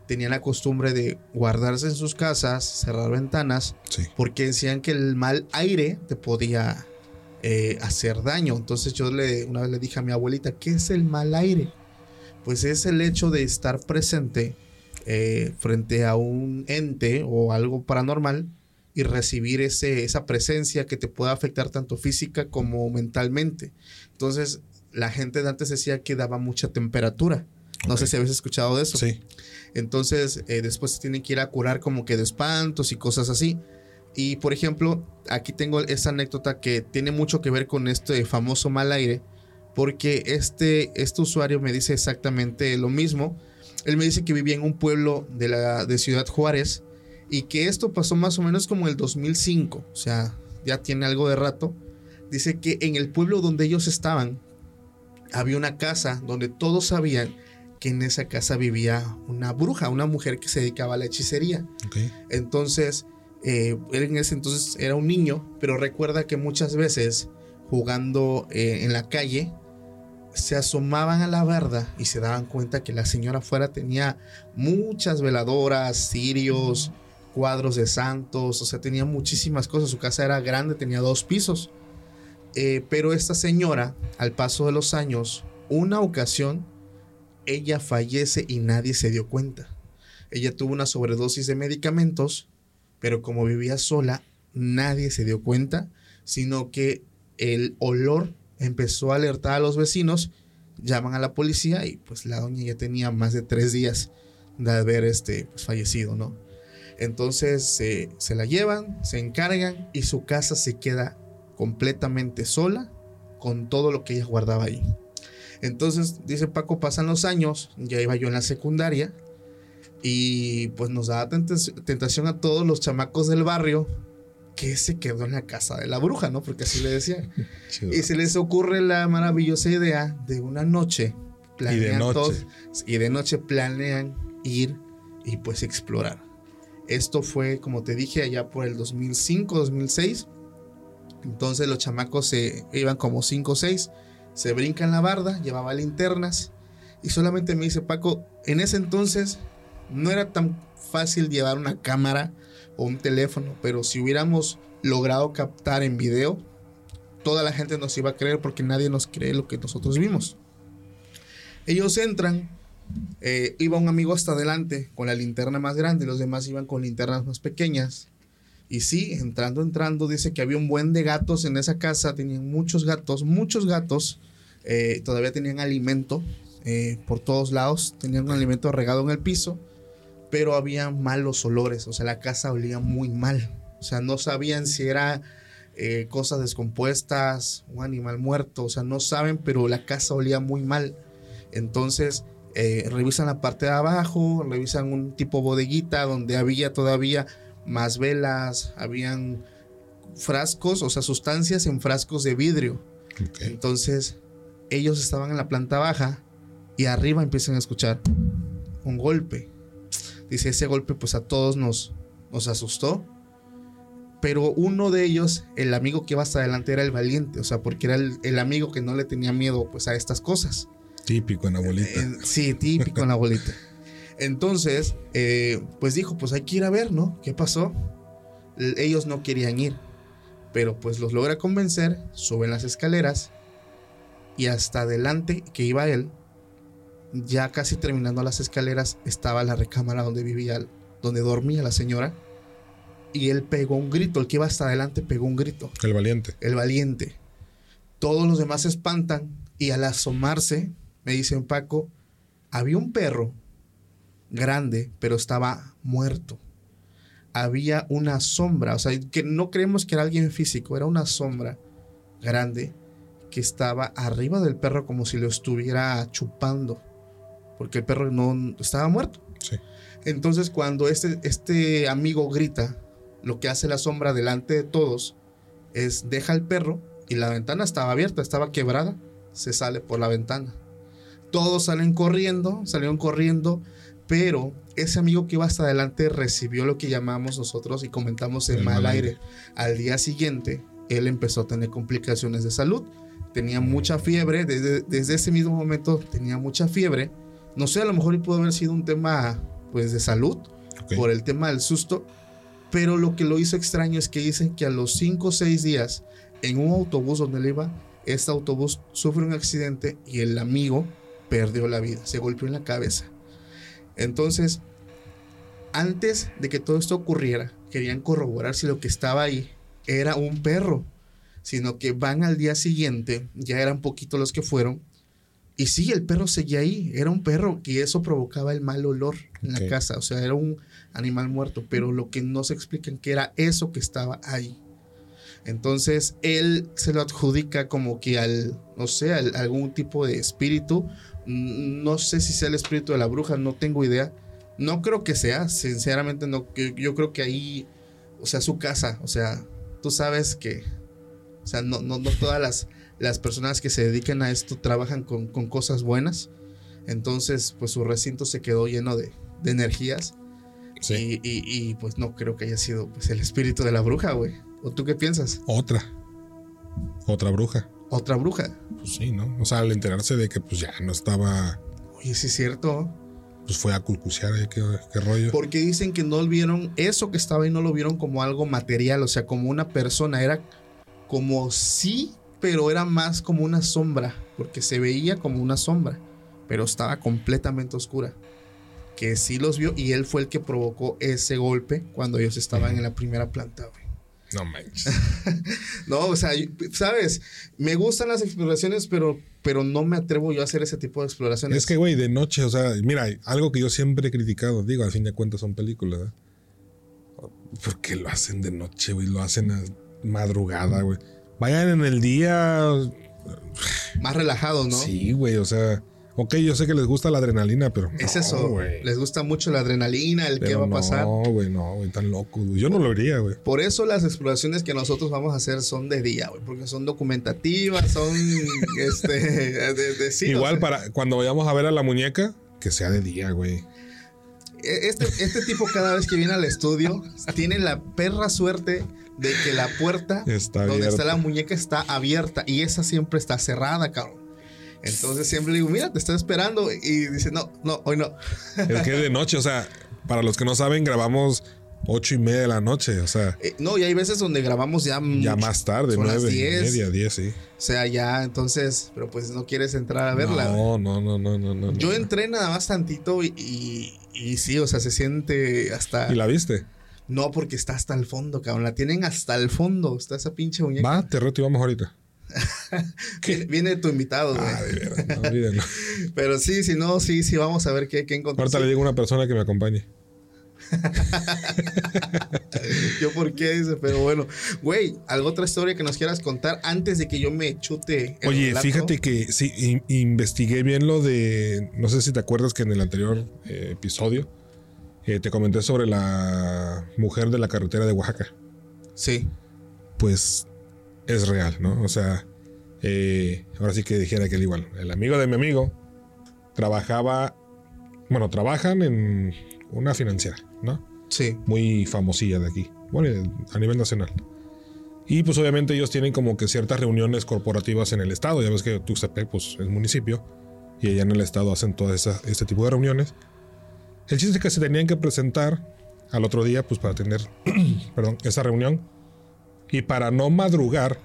tenían la costumbre de guardarse en sus casas, cerrar ventanas Sí. porque decían que el mal aire te podía eh, hacer daño. Entonces yo le, una vez le dije a mi abuelita, ¿qué es el mal aire? Pues es el hecho de estar presente eh, frente a un ente o algo paranormal y recibir ese, esa presencia que te pueda afectar tanto física como mentalmente. Entonces la gente de antes decía que daba mucha temperatura. No sé si habéis escuchado de eso. Sí, Entonces, eh, después se tienen que ir a curar como que de espantos y cosas así. Y por ejemplo, aquí tengo esa anécdota que tiene mucho que ver con este famoso mal aire, porque este, este usuario me dice exactamente lo mismo. Él me dice que vivía en un pueblo de, la, de Ciudad Juárez y que esto pasó más o menos como el 2005, o sea, ya tiene algo de rato. Dice que en el pueblo donde ellos estaban había una casa donde todos sabían que en esa casa vivía una bruja, una mujer que se dedicaba a la hechicería. Entonces, eh, él en ese entonces era un niño, pero recuerda que muchas veces jugando eh, en la calle, se asomaban a la barda y se daban cuenta que la señora afuera tenía muchas veladoras, cirios, cuadros de santos, o sea, tenía muchísimas cosas. Su casa era grande, tenía dos pisos. Eh, pero esta señora, al paso de los años, una ocasión, ella fallece y nadie se dio cuenta. Ella tuvo una sobredosis de medicamentos, pero como vivía sola, nadie se dio cuenta, sino que el olor empezó a alertar a los vecinos, llaman a la policía y pues la doña ya tenía más de tres días de haber este, pues, fallecido, ¿no? Entonces se la llevan, se encargan y su casa se queda completamente sola con todo lo que ella guardaba ahí. Entonces, dice Paco, pasan los años, ya iba yo en la secundaria y pues nos daba tenta- tentación a todos los chamacos del barrio que se quedó en la casa de la bruja, ¿no? Porque así le. [LAUGHS] Chido. Y se les ocurre la maravillosa idea de una noche. Planean noche. todos- y de noche planean ir y pues explorar. Esto fue, como te dije, allá por el 2005, 2006. Entonces los chamacos se iban como 5 o 6, se brincan la barda, llevaban linternas. Y solamente me dice Paco, en ese entonces no era tan fácil llevar una cámara o un teléfono, pero si hubiéramos logrado captar en video, toda la gente nos iba a creer porque nadie nos cree lo que nosotros vimos. Ellos entran, eh, iba un amigo hasta adelante con la linterna más grande, los demás iban con linternas más pequeñas. Y sí, entrando, entrando, dice que había un buen de gatos en esa casa, tenían muchos gatos, muchos gatos, eh, todavía tenían alimento eh, por todos lados, tenían un alimento regado en el piso, pero había malos olores, o sea, la casa olía muy mal, o sea, no sabían si era eh, cosas descompuestas, un animal muerto, o sea, no saben, pero la casa olía muy mal. Entonces, eh, revisan la parte de abajo, revisan un tipo bodeguita donde había todavía más velas, habían frascos, o sea, sustancias en frascos de vidrio. Entonces, ellos estaban en la planta baja y arriba empiezan a escuchar un golpe. Dice, ese golpe pues a todos nos, nos asustó. Pero uno de ellos, el amigo que iba hasta adelante, era el valiente, o sea, porque era el, el amigo que no le tenía miedo pues a estas cosas. Típico en abuelita. En- sí, típico en la abuelita. Entonces, eh, pues dijo, pues hay que ir a ver, ¿no? ¿Qué pasó? Ellos no querían ir, pero pues los logra convencer, suben las escaleras y hasta adelante que iba él, ya casi terminando las escaleras, estaba la recámara donde vivía, donde dormía la señora. Y él pegó un grito, el que iba hasta adelante pegó un grito El valiente. el valiente. Todos los demás se espantan y al asomarse, me dicen Paco, había un perro grande, pero estaba muerto. Había una sombra, o sea, que no creemos que era alguien físico, era una sombra grande que estaba arriba del perro como si lo estuviera chupando, porque el perro no estaba muerto. Sí. Entonces, cuando este, este amigo grita, lo que hace la sombra delante de todos es deja el perro y la ventana estaba abierta, estaba quebrada, se sale por la ventana. Todos salen corriendo, salieron corriendo, pero ese amigo que iba hasta adelante recibió lo que llamamos nosotros y comentamos en El mal mal aire. aire. Al día siguiente, él empezó a tener complicaciones de salud. Tenía mucha fiebre, desde, desde ese mismo momento tenía mucha fiebre. No sé, a lo mejor pudo haber sido un tema pues de salud, por el tema del susto, pero lo que lo hizo extraño es que dicen que a los 5 o 6 días, en un autobús donde él iba, este autobús sufre un accidente y el amigo perdió la vida, se golpeó en la cabeza. Entonces, antes de que todo esto ocurriera, querían corroborar si lo que estaba ahí era un perro, sino que van al día siguiente, ya eran poquitos los que fueron, y sí, el perro seguía ahí, era un perro y eso provocaba el mal olor en la casa, o sea, era un animal muerto, pero lo que no se explican que era eso que estaba ahí. Entonces él se lo adjudica como que al, no sé, al- algún tipo de espíritu. Mm, No sé si sea el espíritu de la bruja, no tengo idea. No creo que sea, sinceramente no. Yo, yo creo que ahí, o sea, su casa, o sea, tú sabes que, o sea, no, no, no todas las, las personas que se dedican a esto trabajan con, con cosas buenas. Entonces, pues su recinto se quedó lleno de, de energías. Sí. Y, y- y, pues no creo que haya sido pues, el espíritu de la bruja, güey. ¿O tú qué piensas? Otra. Otra bruja. Otra bruja. Pues sí, ¿no? O sea, al enterarse de que pues ya no estaba, Oye, sí es cierto. pues fue a culcusear ahí, qué, qué rollo. Porque dicen que no vieron eso que estaba ahí, no lo vieron como algo material, o sea, como una persona. Era como sí, pero era más como una sombra, porque se veía como una sombra, pero estaba completamente oscura. Que sí los vio y él fue el que provocó ese golpe cuando ellos estaban en la primera planta, güey. No manches. [LAUGHS] No, o sea, sabes, me gustan las exploraciones, pero, pero no me atrevo yo a hacer ese tipo de exploraciones. es que, güey, de noche, o sea, mira, algo que yo siempre he criticado, digo, al fin de cuentas son películas, ¿verdad? ¿Por qué lo hacen de noche, güey? Lo hacen a madrugada, güey. Vayan en el día. más relajado, ¿no? Sí, güey, o sea. Ok, yo sé que les gusta la adrenalina, pero. Es no, eso. güey. Les gusta mucho la adrenalina, el qué Pero va a pasar. No, güey, no, güey, tan locos, güey. Yo no lo haría, güey. Por eso las exploraciones que nosotros vamos a hacer son de día, güey, porque son documentativas, son [LAUGHS] este de, de- sí, Igual o sea, para cuando vayamos a ver a la muñeca, que sea de día, güey. este, este tipo cada vez que viene al estudio tiene la perra suerte de que la puerta [LAUGHS] Está donde abierta. está la muñeca está abierta y esa siempre está cerrada, cabrón. Entonces siempre le digo, mira, te estoy esperando. Y dice, no, no, hoy no. Es que es de noche, o sea, para los que no saben, grabamos ocho y media de la noche, o sea, Eh, no, y hay veces donde grabamos ya, ya más tarde, Son nueve y 10. media, diez, sí. O sea, ya, entonces, pero pues no quieres entrar a verla. No, no, no, no, no, no. Yo entré nada más tantito y, y, y sí, o sea, se siente hasta... ¿Y la viste? No, porque está hasta el fondo, cabrón. La tienen hasta el fondo. Está esa pinche muñeca. Va, te reto y vamos ahorita. [LAUGHS] Viene, viene tu invitado, güey. Ah, de no. [LAUGHS] Pero sí, si no, sí, sí, vamos a ver qué, qué encontramos. Ahorita le digo a una persona que me acompañe. [LAUGHS] Yo por qué, dice, pero bueno. Güey, ¿alguna otra historia que nos quieras contar antes de que yo me chute el Oye, relato? fíjate que sí, in- investigué bien lo de. No sé si te acuerdas que en el anterior eh, episodio eh, te comenté sobre la mujer de la carretera de Oaxaca. Sí. Pues es real, ¿no? O sea, eh, ahora sí que dijera que el igual. El amigo de mi amigo trabajaba. Bueno, trabajan en una financiera, ¿no? Sí. muy famosilla de aquí, bueno, a nivel nacional. Y pues obviamente ellos tienen como que ciertas reuniones corporativas en el estado, ya ves que Tuxtepec pues es municipio, y allá en el estado hacen todo esa- este tipo de reuniones. El chiste es que se tenían que presentar al otro día, pues para tener, [CLEARS THROAT] perdón, esa reunión y para no madrugar,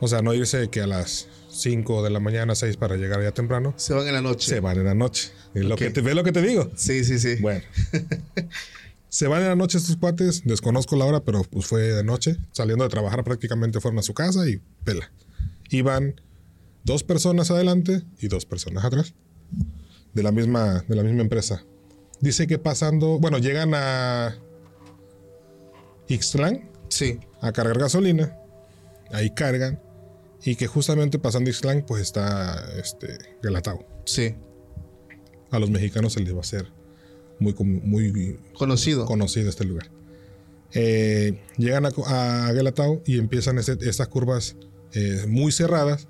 o sea, no irse de que a las 5 de la mañana, 6 para llegar ya temprano, Se van en la noche. se van en la noche. Es lo que te, ¿Ves lo que te digo? Sí, sí, sí. Bueno. [LAUGHS] Se van en la noche estos cuates, desconozco la hora, pero pues fue de noche. Saliendo de trabajar prácticamente fueron a su casa y pela. Iban dos personas adelante y dos personas atrás. De la misma, de la misma empresa. Dice que pasando, bueno, llegan a Ixtlán Sí. a cargar gasolina. Ahí cargan. Y que justamente pasando Ixtlán, pues está este Galatao. Sí. A los mexicanos se les va a hacer muy, muy Conocido. conocido este lugar. Eh, llegan a, a Guelatao y empiezan ese- estas curvas eh, muy cerradas.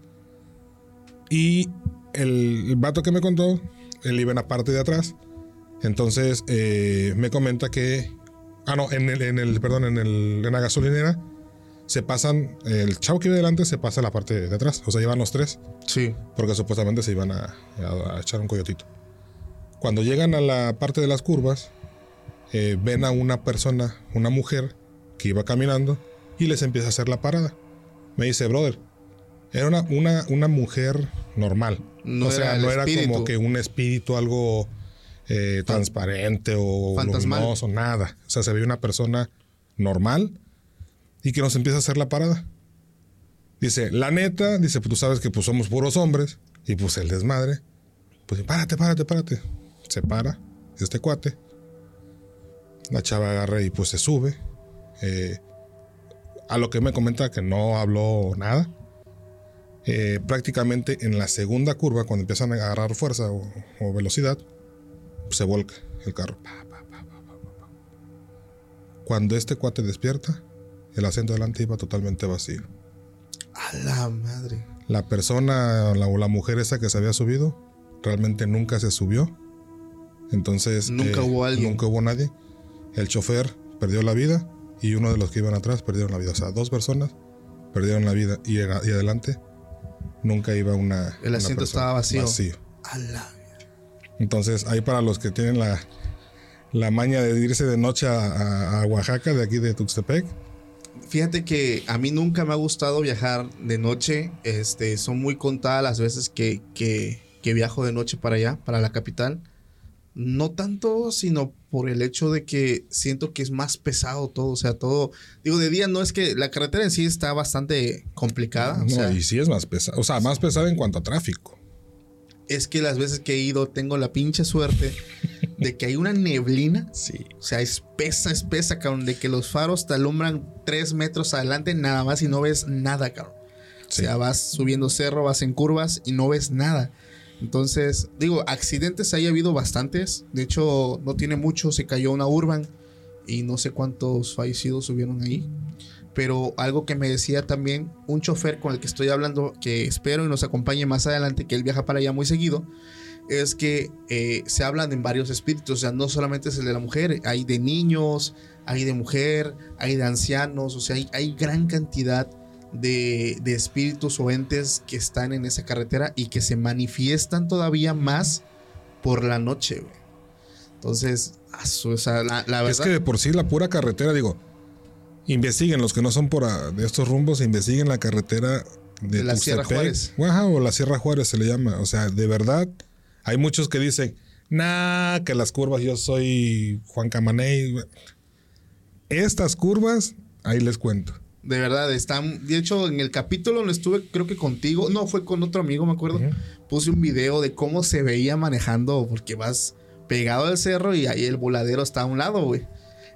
Y el, el vato que me contó, él iba en la parte de atrás. Entonces eh, me comenta que. Ah, no, en el, en el perdón, en, el, en la gasolinera se pasan. El chavo que iba delante se pasa a la parte de atrás. O sea, llevan los tres Sí. porque supuestamente se iban a, a- a echar un coyotito. Cuando llegan a la parte de las curvas, eh, ven a una persona, una mujer, que iba caminando y les empieza a hacer la parada. Me dice, brother, era una, una, una mujer normal. No o sea, era no era como que un espíritu algo eh, transparente o luminoso, nada. O sea, se ve una persona normal y que nos empieza a hacer la parada. Dice, la neta, dice, pues tú sabes que pues somos puros hombres. Y pues el desmadre. Pues párate, párate, párate. Se para este cuate. La chava agarra y pues se sube. Eh, a lo que me comenta que no habló nada. Eh, prácticamente en la segunda curva, cuando empiezan a agarrar fuerza o, o velocidad, se volca el carro. Cuando este cuate despierta, el asiento delante iba totalmente vacío. A la madre. La persona la- o la mujer esa que se había subido realmente nunca se subió. Entonces. eh, Nunca hubo alguien. Nunca hubo nadie. El chofer perdió la vida y uno de los que iban atrás perdieron la vida. O sea, dos personas perdieron la vida y, y adelante nunca iba una. El una asiento persona. estaba vacío. A la. Entonces, ahí para los que tienen la, la maña de irse de noche a, Oaxaca, de aquí de Tuxtepec, Fíjate que a mí nunca me ha gustado viajar de noche. Este, son muy contadas las veces que, que, que viajo de noche para allá, para la capital. No tanto, sino por el hecho de que siento que es más pesado todo. O sea, todo. Digo, de día no es que la carretera en sí está bastante complicada. o no, sea, y sí es más pesado. O sea, más pesado en cuanto a tráfico. Es que las veces que he ido tengo la pinche suerte de que hay una neblina. Sí. O sea, espesa, espesa, cabrón. De que los faros te alumbran tres metros adelante nada más y no ves nada, cabrón. Sí. O sea, vas subiendo cerro, vas en curvas y no ves nada. Entonces, digo, accidentes ahí ha habido bastantes. De hecho, no tiene mucho, se cayó una urban y no sé cuántos fallecidos subieron ahí. Pero algo que me decía también un chofer con el que estoy hablando, que espero y nos acompañe más adelante, que él viaja para allá muy seguido, es que eh, se hablan en varios espíritus. O sea, no solamente es el de la mujer, hay de niños, hay de mujer, hay de ancianos. O sea, hay, hay gran cantidad de, de espíritus o entes que están en esa carretera y que se manifiestan todavía más por la noche, güey. Entonces, o sea, la, la Es verdad. que de por sí la pura carretera, digo, investiguen los que no son por ah, de estos rumbos, investiguen la carretera de, De la Sierra. Juárez. O la Sierra Juárez se le llama. O sea, de verdad, hay muchos que dicen, nah, que las curvas yo soy Juan Camaney. Estas curvas, ahí les cuento. De verdad, están. De hecho, en el capítulo donde estuve, creo que contigo, no, fue con otro amigo, me acuerdo. Puse un video de cómo se veía manejando, porque vas pegado al cerro y ahí el voladero está a un lado, güey.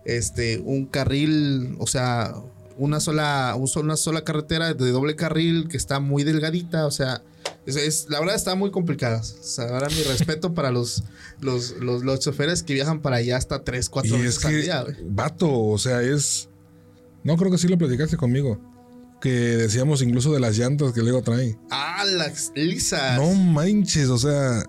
Este, un carril, o sea, una sola, un sol- una sola carretera de doble carril que está muy delgadita, o sea, es, es- la verdad está muy complicada. O sea, ahora mi respeto para los, los, los, los choferes que viajan para allá hasta 3, 4 Y veces es al que, día, güey. vato, o sea, es. No creo que sí lo platicaste conmigo. Que decíamos incluso de las llantas que luego traen. Ah, las lisas. No manches, o sea,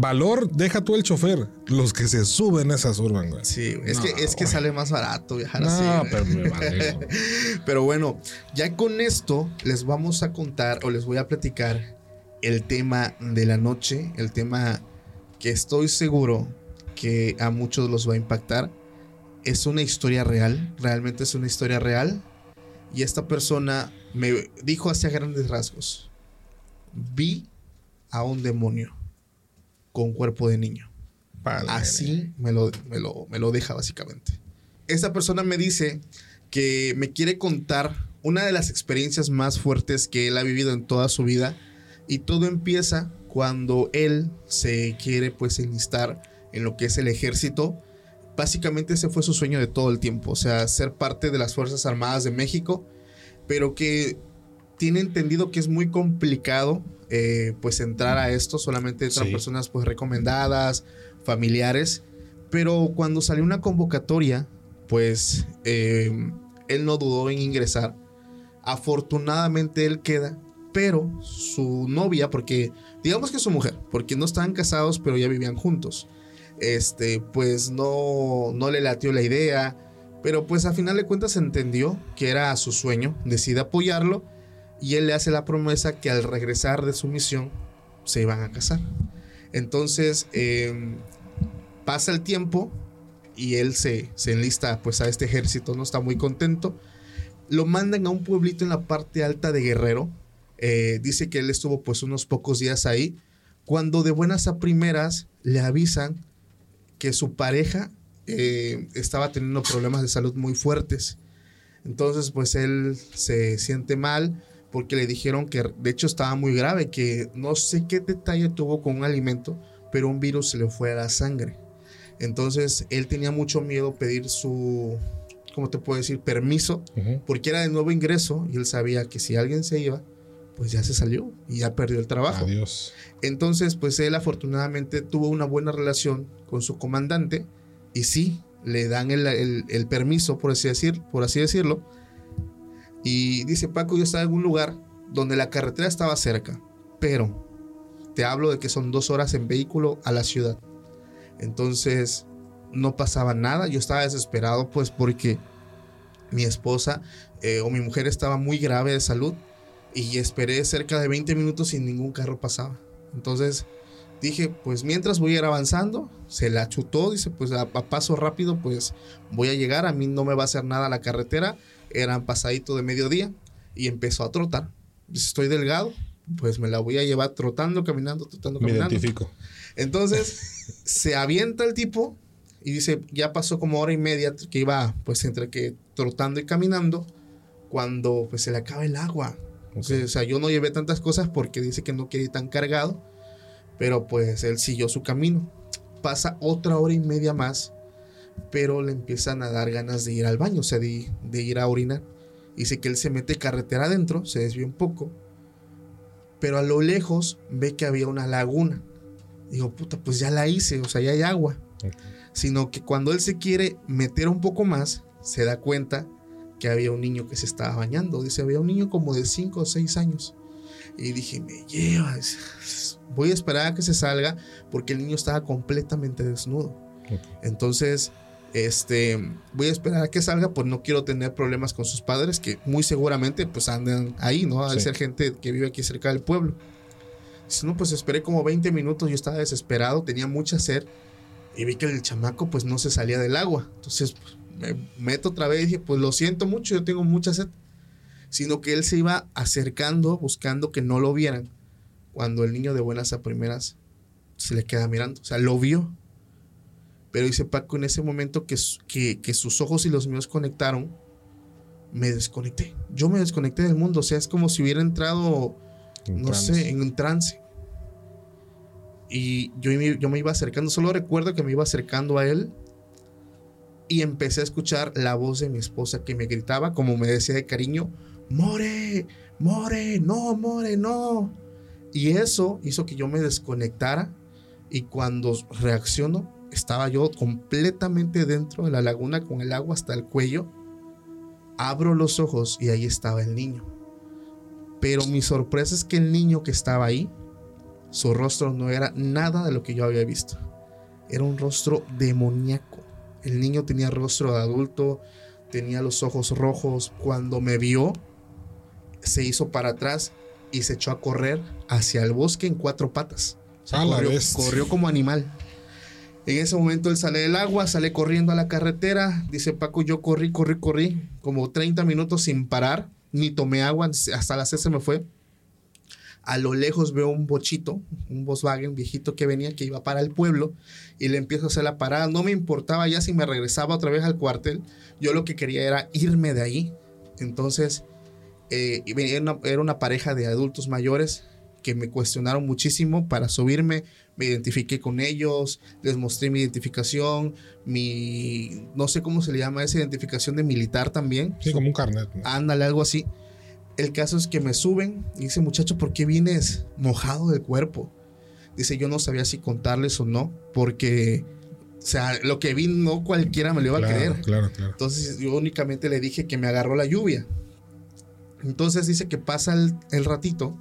valor deja tú el chofer, los que se suben a esas urban, güey. Sí, es No, que es que sale más barato viajar No, así. güey. pero me vale. [LAUGHS] Pero bueno, ya con esto les vamos a contar o les voy a platicar el tema de la noche, el tema que estoy seguro que a muchos los va a impactar. Es una historia real, realmente es una historia real. Y esta persona me dijo hacia grandes rasgos, vi a un demonio con cuerpo de niño. Así me lo, me, lo, me lo deja básicamente. Esta persona me dice que me quiere contar una de las experiencias más fuertes que él ha vivido en toda su vida y todo empieza cuando él se quiere pues enlistar en lo que es el ejército. Básicamente ese fue su sueño de todo el tiempo, o sea, ser parte de las Fuerzas Armadas de México, pero que tiene entendido que es muy complicado eh, pues entrar a esto, solamente entran personas pues recomendadas, familiares, pero cuando salió una convocatoria, pues eh, él no dudó en ingresar. Afortunadamente él queda pero su novia, porque digamos que su mujer, porque no estaban casados, pero ya vivían juntos, este, pues no, no le latió la idea, pero pues a final de cuentas entendió que era su sueño, decide apoyarlo y él le hace la promesa que al regresar de su misión se iban a casar. Entonces em, pasa el tiempo y él se, se enlista pues a este ejército, no está muy contento. Lo mandan a un pueblito en la parte alta de Guerrero, eh, dice que él estuvo pues unos pocos días ahí, cuando de buenas a primeras le avisan que su pareja eh, estaba teniendo problemas de salud muy fuertes. Entonces pues él se siente mal porque le dijeron que de hecho estaba muy grave, que no sé qué detalle tuvo con un alimento, pero un virus se le fue a la sangre. Entonces él tenía mucho miedo pedir su, ¿cómo te puedo decir? Permiso, porque era de nuevo ingreso y él sabía que si alguien se iba, pues ya se salió y ya perdió el trabajo. Adiós. Entonces, pues él afortunadamente tuvo una buena relación con su comandante y sí, le dan el, permiso, por así, decir, por así decirlo. Y dice Paco, yo estaba en un lugar donde la carretera estaba cerca, pero te hablo de que son dos horas en vehículo a la ciudad. Entonces, no pasaba nada, yo estaba desesperado pues porque mi esposa eh, o mi mujer estaba muy grave de salud y esperé cerca de 20 minutos y ningún carro pasaba. Entonces dije, pues mientras voy a ir avanzando, se la chutó, dice, pues a, paso rápido, pues voy a llegar, a mí no me va a hacer nada la carretera, eran pasadito de mediodía y empezó a trotar. Estoy delgado, pues me la voy a llevar trotando, caminando, trotando, caminando. Me identifico. Entonces [LAUGHS] se avienta el tipo y dice, ya pasó como hora y media que iba pues entre que trotando y caminando, cuando pues se le acaba el agua. O sea, yo no llevé tantas cosas porque dice que no quería ir tan cargado, pero pues él siguió su camino. Pasa otra hora y media más, pero le empiezan a dar ganas de ir al baño, o sea, de, ir a orinar. Dice que él se mete carretera adentro, se desvía un poco, pero a lo lejos ve que había una laguna. Digo, puta, pues ya la hice, o sea, ya hay agua. Sino que cuando él se quiere meter un poco más, se da cuenta que había un niño que se estaba bañando. Dice, había un niño como de 5 o 6 años. Y dije, me llevas. Voy a esperar a que se salga porque el niño estaba completamente desnudo. Entonces, este, voy a esperar a que salga, pues no quiero tener problemas con sus padres, que muy seguramente pues andan ahí, ¿no? Al ser gente que vive aquí cerca del pueblo. Dice, no, pues esperé como 20 minutos, yo estaba desesperado, tenía mucha sed y vi que el chamaco pues no se salía del agua. Entonces, pues, me meto otra vez y dije, pues lo siento mucho, yo tengo mucha sed. Sino que él se iba acercando, buscando que no lo vieran. Cuando el niño de buenas a primeras se le queda mirando. O sea, lo vio. Pero dice Paco, en ese momento que, que, que sus ojos y los míos conectaron, me desconecté. Yo me desconecté del mundo. O sea, es como si hubiera entrado, no sé, en un trance. Y yo, yo me iba acercando. Solo recuerdo que me iba acercando a él y empecé a escuchar la voz de mi esposa que me gritaba, como me decía de cariño, More, More, no, More, no. Y eso hizo que yo me desconectara y cuando reacciono estaba yo completamente dentro de la laguna con el agua hasta el cuello. Abro los ojos y ahí estaba el niño. Pero mi sorpresa es que el niño que estaba ahí, su rostro no era nada de lo que yo había visto. Era un rostro demoníaco el niño tenía rostro de adulto, tenía los ojos rojos. Cuando me vio, se hizo para atrás y se echó a correr hacia el bosque en cuatro patas. O sea, corrió como animal. En ese momento él sale del agua, sale corriendo a la carretera. Dice Paco, yo corrí, corrí, corrí, como 30 minutos sin parar, ni tomé agua, hasta las 6 se me fue. A lo lejos veo un bochito, un Volkswagen viejito que venía, que iba para el pueblo, y le empiezo a hacer la parada. No me importaba ya si me regresaba otra vez al cuartel. Yo lo que quería era irme de ahí. Entonces, eh, una- era una pareja de adultos mayores que me cuestionaron muchísimo para subirme. Me identifiqué con ellos, les mostré mi identificación, mi, no sé cómo se le llama esa identificación de militar también. Sí, como un carnet. ¿no? Ándale, algo así. El caso es que me suben y dice, muchacho, ¿por qué vienes mojado del cuerpo? Dice, yo no sabía si contarles o no, porque, o sea, lo que vi no cualquiera me lo iba a claro, creer. claro, claro. Entonces yo únicamente le dije que me agarró la lluvia. Entonces dice que pasa el, el ratito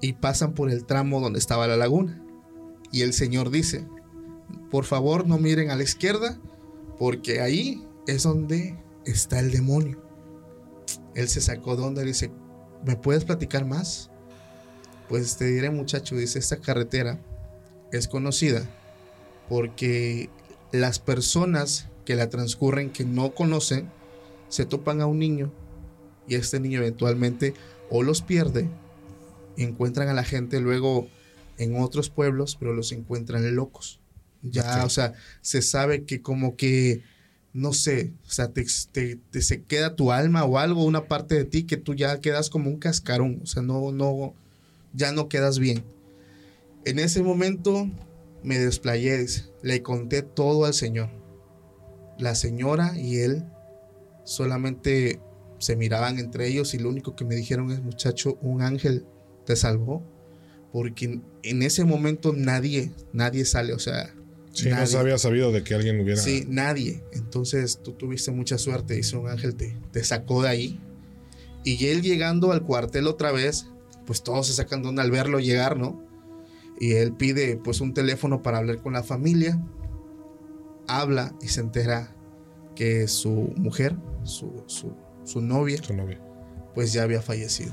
y pasan por el tramo donde estaba la laguna. Y el Señor dice, por favor no miren a la izquierda, porque ahí es donde está el demonio. Él se sacó de onda dice, ¿me puedes platicar más? Pues te diré muchacho, dice, esta carretera es conocida porque las personas que la transcurren que no conocen se topan a un niño y este niño eventualmente o los pierde, encuentran a la gente luego en otros pueblos, pero los encuentran locos. Ya, o sea, se sabe que como que, no sé, o sea, te, te- te se queda tu alma o algo, una parte de ti que tú ya quedas como un cascarón, o sea, no, no, ya no quedas bien. En ese momento me desplayé, le conté todo al Señor. La señora y él solamente se miraban entre ellos y lo único que me dijeron es, muchacho, un ángel te salvó. Porque en ese momento nadie, nadie sale, o sea, Sí, no se había sabido de que alguien hubiera. Sí, nadie. Entonces tú tuviste mucha suerte, dice un ángel, te, te sacó de ahí. Y él llegando al cuartel otra vez, pues todos se sacan de onda al verlo llegar, ¿no? Y él pide pues un teléfono para hablar con la familia. Habla y se entera que su mujer, su, su, su novia, Su novia. pues ya había fallecido.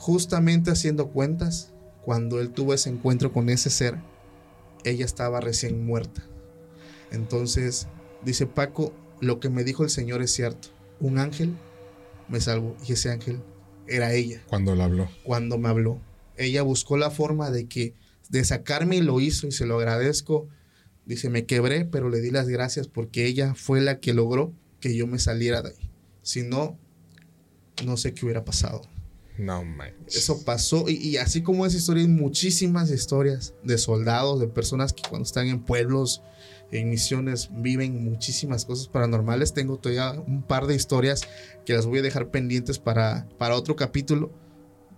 Justamente haciendo cuentas, cuando él tuvo ese encuentro con ese ser, ella estaba recién muerta. Entonces, dice Paco, lo que me dijo el Señor es cierto. Un ángel me salvó y ese ángel era ella Cuando la habló. cuando me habló. Ella buscó la forma de que de sacarme y lo hizo y se lo agradezco. Dice, me quebré, pero le di las gracias porque ella fue la que logró que yo me saliera de ahí. Si no, no sé qué hubiera pasado. No manches. Eso pasó y, y así como esa historia, hay muchísimas historias de soldados, de personas que cuando están en pueblos, en misiones, viven muchísimas cosas paranormales. Tengo todavía un par de historias que las voy a dejar pendientes para, para otro capítulo.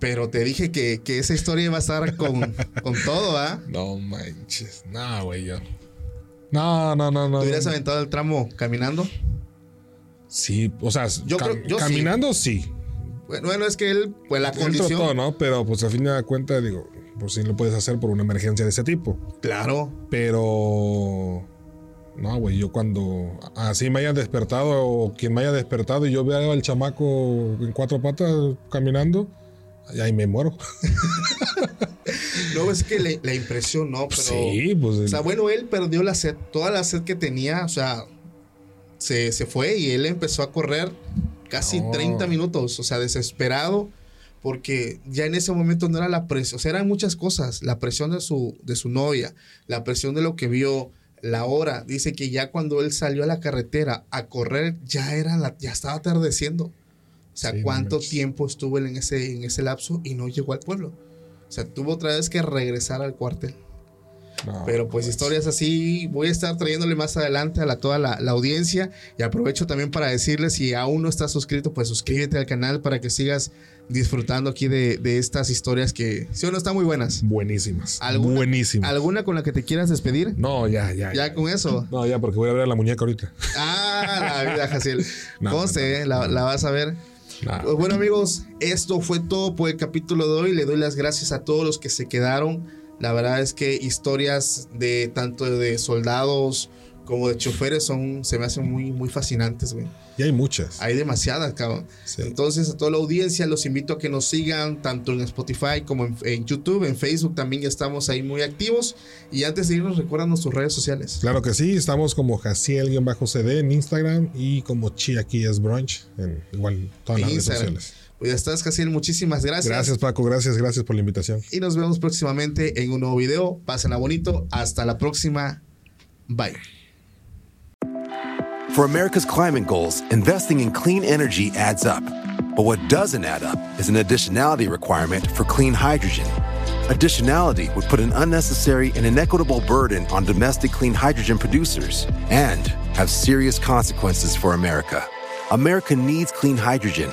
Pero te dije que, que esa historia iba a estar con, [LAUGHS] con todo, ¿ah? No manches. No, güey, yo. No, no, no, no. ¿Te hubieras aventado el tramo caminando? Sí, o sea, Yo cam- creo- yo sí. caminando sí. Bueno, bueno, es que él, pues la Él condición. trató, ¿no? Pero pues a fin de cuentas, digo, pues sí lo puedes hacer por una emergencia de ese tipo. Claro. Pero. No, güey, yo cuando así me haya despertado o quien me haya despertado y yo vea al chamaco en cuatro patas caminando, ahí me muero. [LAUGHS] No, es que le- la impresión, ¿no? Pero, sí, pues. O sea, bueno, él perdió la sed, toda la sed que tenía, o sea, se, se fue y él empezó a correr casi No. 30 minutos, o sea, desesperado, porque ya en ese momento no era la presión, o sea, eran muchas cosas, la presión de su, de su novia, la presión de lo que vio, la hora, dice que ya cuando él salió a la carretera a correr, ya era la, ya estaba atardeciendo. O sea, Sí, cuánto tiempo estuvo él en ese, en ese lapso y no llegó al pueblo. O sea, tuvo otra vez que regresar al cuartel. No, Pero pues historias así voy a estar trayéndole más adelante a la, toda la, la audiencia y aprovecho también para decirles si aún no estás suscrito pues suscríbete al canal para que sigas disfrutando aquí de, de estas historias que sí o no están muy buenas. Buenísimas. ¿Alguna- Buenísimas. ¿Alguna con la que te quieras despedir? No, ya, ya. Ya con eso. No, ya, porque voy a ver a la muñeca ahorita. Ah, la vida, Jaciel. [LAUGHS] No, Conste, no, eh, la, la vas a ver. Nah. Pues bueno amigos, esto fue todo por el capítulo de hoy. Le doy las gracias a todos los que se quedaron. La verdad es que historias de tanto de soldados como de choferes son, se me hacen muy, muy fascinantes, güey. Y hay muchas. Hay demasiadas, cabrón. Sí. Entonces, a toda la audiencia, los invito a que nos sigan tanto en Spotify como en, en YouTube, en Facebook también ya estamos ahí muy activos. Y antes de irnos, recuerdan nuestras redes sociales. Claro que sí, estamos como Jaciel-CD en Instagram y como Chiaquillas Brunch en igual todas las redes sociales. Pues ya estás, Casiel, muchísimas gracias. Gracias Paco, gracias, gracias por la invitación. Y nos vemos próximamente en un nuevo video. Pásenla bonito. Hasta la próxima. Bye. For America's climate goals, investing in clean energy adds up. But what doesn't add up is an additionality requirement for clean hydrogen. Additionality would put an unnecessary and inequitable burden on domestic clean hydrogen producers and have serious consequences for America. America needs clean hydrogen,